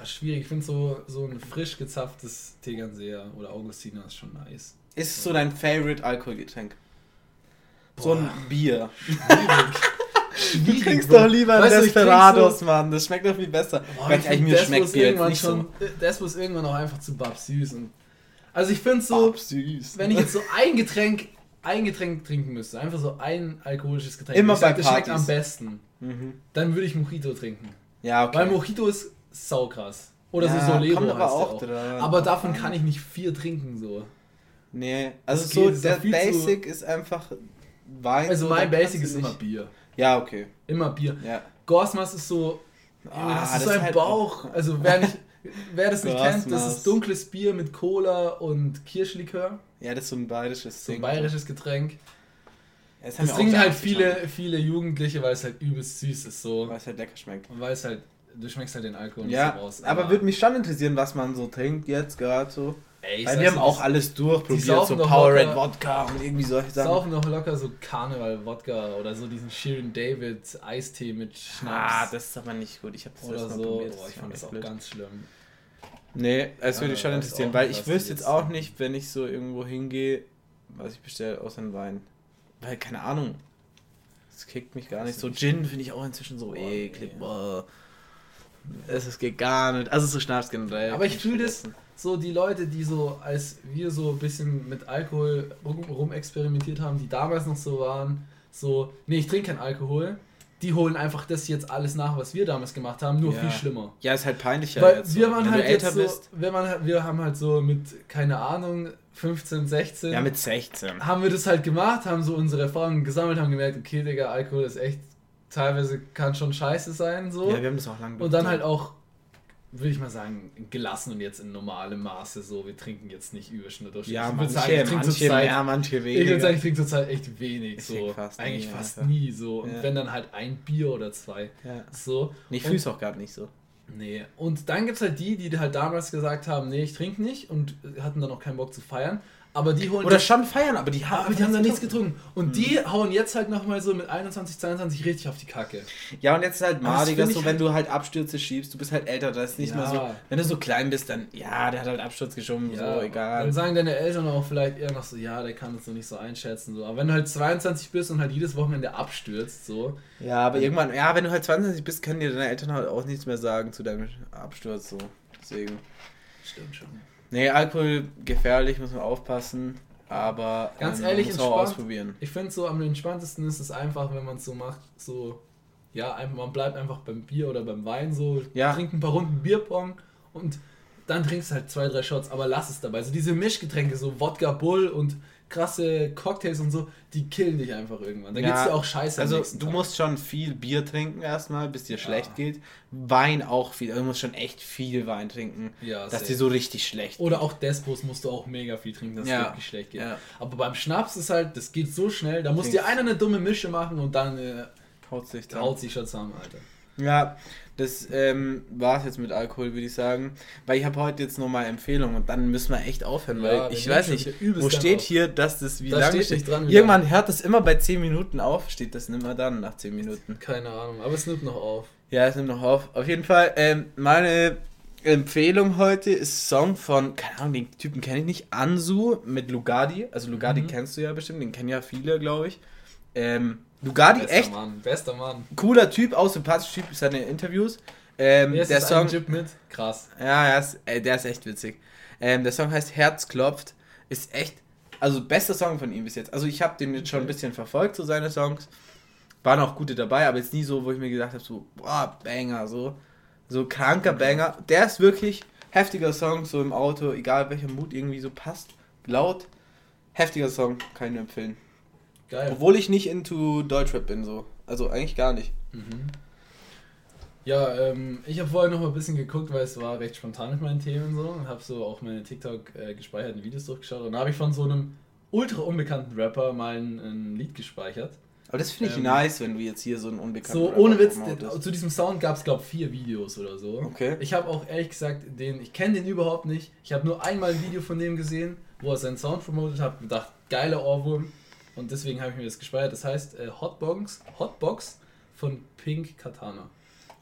Oh, schwierig, ich finde so, so ein frisch gezapftes Tegernseer oder Augustiner ist schon nice. Ist so dein Favorite Alkoholgetränk? So ein Boah. Bier. Schwierig. Du trinkst doch lieber Weißt du, ich Desperados, so- Mann. Das schmeckt doch viel besser. Boah, ich find, mir das schmeckt muss Bier jetzt irgendwann nicht schon, so. Das muss irgendwann auch einfach zu bab süß. Und also ich finde so, Bab süß. wenn ich jetzt so ein Getränk, ein Getränk trinken müsste, einfach so ein alkoholisches Getränk, Immer ich sag, bei das schmeckt Partys. am besten, Mhm. dann würde ich Mojito trinken. Ja, okay. Weil Mojito ist saukrass. Oder so Solero kommt aber heißt der auch dran. Aber davon kann ich nicht vier trinken so. Nee, also Das so geht, ist der doch viel zu- Basic ist einfach Wein. Also so, mein Basic ist immer Bier. Ja, okay. Immer Bier. Ja. Gorsmas ist so, Ah, das ist so ein halt- Bauch. Also wer, nicht, wer das nicht kennt, das ist dunkles Bier mit Cola und Kirschlikör. Ja, das ist so ein bayerisches So ein Ding. bayerisches Getränk. Das, das trinken halt viele, viele Jugendliche, weil es halt übelst süß ist so. Weil es halt lecker schmeckt. Und weil es halt, du schmeckst halt den Alkohol Ja, nicht so raus. aber würde mich schon interessieren, was man so trinkt jetzt gerade so. ey, Weil wir haben auch alles durchprobiert, so Power Red Wodka und irgendwie solche Sachen. saufen noch locker so Karneval-Wodka oder so diesen Shirin David Eistee mit Schnaps. Ah, das ist aber nicht gut. Ich habe das oder so. probiert. Boah, ich fand das auch blöd. ganz schlimm. Nee, es würde mich schon interessieren, weil ich wüsste jetzt auch nicht, wenn ich so irgendwo hingehe, was ich bestelle, außer einen Wein. Weil, keine Ahnung. Das kickt mich gar nicht. So Gin finde ich auch inzwischen so eklig. Boah. Es geht gar nicht. Also so Schnaps generell. Aber ich kann fühl das-. So die Leute, die so, als wir so ein bisschen mit Alkohol rum, rum experimentiert haben, die damals noch so waren, so, nee, ich trinke keinen Alkohol, die holen einfach das jetzt alles nach, was wir damals gemacht haben, nur Ja. viel schlimmer. Ja, ist halt peinlicher Weil jetzt. wir waren Wenn halt du jetzt älter so, bist. wir, waren, wir haben halt so mit, keine Ahnung, 15, 16, Ja, mit 16. haben wir das halt gemacht, haben so unsere Erfahrungen gesammelt, haben gemerkt, okay, Digga, Alkohol ist echt, teilweise kann schon scheiße sein, so. Ja, wir haben das auch lange Und dann halt auch, würde ich mal sagen, gelassen und jetzt in normalem Maße so. Wir trinken jetzt nicht Überschnitt durch. Ja, ich würde manche, sagen, ich trinke manche zurzeit. mehr, manche Ich weniger. würde sagen, ich trinke zurzeit echt wenig. Ich So. trinke fast Eigentlich nie, fast Alter. nie so. Und Ja. wenn dann halt ein Bier oder zwei. ja. So. Ich fühle es auch gerade nicht so. Nee. Und dann gibt es halt die, die halt damals gesagt haben, nee, ich trinke nicht und hatten dann auch keinen Bock zu feiern. Aber die holen Oder das- schon feiern, aber die haben, aber die haben dann nichts getrunken. Und Mhm. die hauen jetzt halt nochmal so mit 21, 22 richtig auf die Kacke. Ja, und jetzt ist halt Aber das madiger, find ich so halt- wenn du halt Abstürze schiebst, du bist halt älter, das ist nicht Ja. mehr so. Wenn du so klein bist, dann, ja, der hat halt Absturz geschoben, so, Dann egal. sagen deine Eltern auch vielleicht eher noch so, ja, der kann das noch nicht so einschätzen. So. Aber wenn du halt 22 bist und halt jedes Wochenende abstürzt, so. Ja, aber irgendwann, ja, wenn du halt 22 bist, können dir deine Eltern halt auch nichts mehr sagen zu deinem Absturz, so. Deswegen. Stimmt schon. Nee, Alkohol gefährlich, muss man aufpassen, aber Ganz ähm, ehrlich, muss man ausprobieren. Ich finde so am entspanntesten ist es einfach, wenn man es so macht, so, ja, einfach, man bleibt einfach beim Bier oder beim Wein so, Ja. trinkt ein paar Runden Bierpong und dann trinkst du halt zwei, drei Shots, aber lass es dabei. So diese Mischgetränke, so Wodka Bull und krasse Cocktails und so, die killen dich einfach irgendwann. Da Ja, geht's dir auch scheiße Also du Tag. musst schon viel Bier trinken erstmal, bis dir Ja. schlecht geht. Wein auch viel, also du musst schon echt viel Wein trinken, ja, dass dir so richtig schlecht Oder auch Despos musst du auch mega viel trinken, dass es Ja. wirklich schlecht geht. Aber beim Schnaps ist halt, das geht so schnell, da muss dir einer eine dumme Mische machen und dann äh, Haut sich dann. sich schon zusammen, Alter. Ja, das ähm, war es jetzt mit Alkohol, würde ich sagen. Weil ich habe heute jetzt noch mal Empfehlungen und dann müssen wir echt aufhören, Ja, weil wir ich weiß nicht, wieder wo steht auf. hier, dass das wie Da lange steht nicht dran, Irgendwann hört das immer bei 10 Minuten auf, steht das immer dann nach 10 Minuten. Keine Ahnung, aber es nimmt noch auf. Ja, es nimmt noch auf. Auf jeden Fall, ähm, meine Empfehlung heute ist Song von, keine Ahnung, den Typen kenne ich nicht, Ansu mit Lugardi. Also Lugardi Mhm. kennst du ja bestimmt, den kennen ja viele, glaube ich. Ähm, Lugardi, Bester echt Mann, bester Mann. cooler Typ, auch sympathischer Typ, seine Interviews. Ähm, ist der Song, mit? Krass. ja, er ist, äh, der ist echt witzig. Ähm, der Song heißt Herz klopft, ist echt, also bester Song von ihm bis jetzt. Also ich habe den jetzt schon ein Okay. bisschen verfolgt, so seine Songs. Waren auch gute dabei, aber jetzt nie so, wo ich mir gedacht habe, so, boah, Banger, so. So kranker Banger. Der ist wirklich heftiger Song, so im Auto, egal welcher Mut irgendwie so passt. Laut, heftiger Song, kann ich nur empfehlen. Geil. Obwohl ich nicht into Deutschrap bin, so. Also eigentlich gar nicht. Mhm. Ja, ähm, ich habe vorher noch mal ein bisschen geguckt, weil es war recht spontan mit meinen Themen so und habe so auch meine TikTok äh, gespeicherten Videos durchgeschaut und da habe ich von so einem ultra unbekannten Rapper mal ein, ein Lied gespeichert. Aber das finde ich Ähm, nice, wenn du jetzt hier so einen unbekannten So Rapper ohne Witz, den, zu diesem Sound gab es glaube vier Videos oder so. Okay. Ich habe auch ehrlich gesagt den, ich kenne den überhaupt nicht. Ich habe nur einmal ein Video von dem gesehen, wo er seinen Sound promotet hat, gedacht, geiler Ohrwurm und deswegen habe ich mir das gespeichert. Das heißt äh, Hotbox, Hotbox von Pink Katana.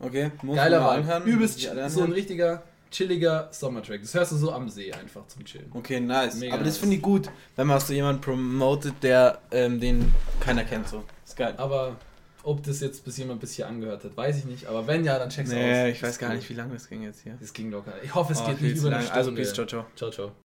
Okay, muss Geiler mal anhören. Übelst alle so ein richtiger, chilliger Sommertrack. Das hörst du so am See einfach zum Chillen. Okay, nice. Mega Aber das nice. finde ich gut, wenn man so jemanden promotet, der ähm, den keiner kennt. So. Ist geil. Aber ob das jetzt bis jemand bis hier angehört hat, weiß ich nicht. Aber wenn ja, dann check's aus. Nee, ich Das weiß gar nicht, wie lange das ging jetzt hier. Das ging locker. Ich hoffe, es Oh, geht nicht über eine lang. Stunde. Also, peace, ciao, ciao. Ciao, ciao.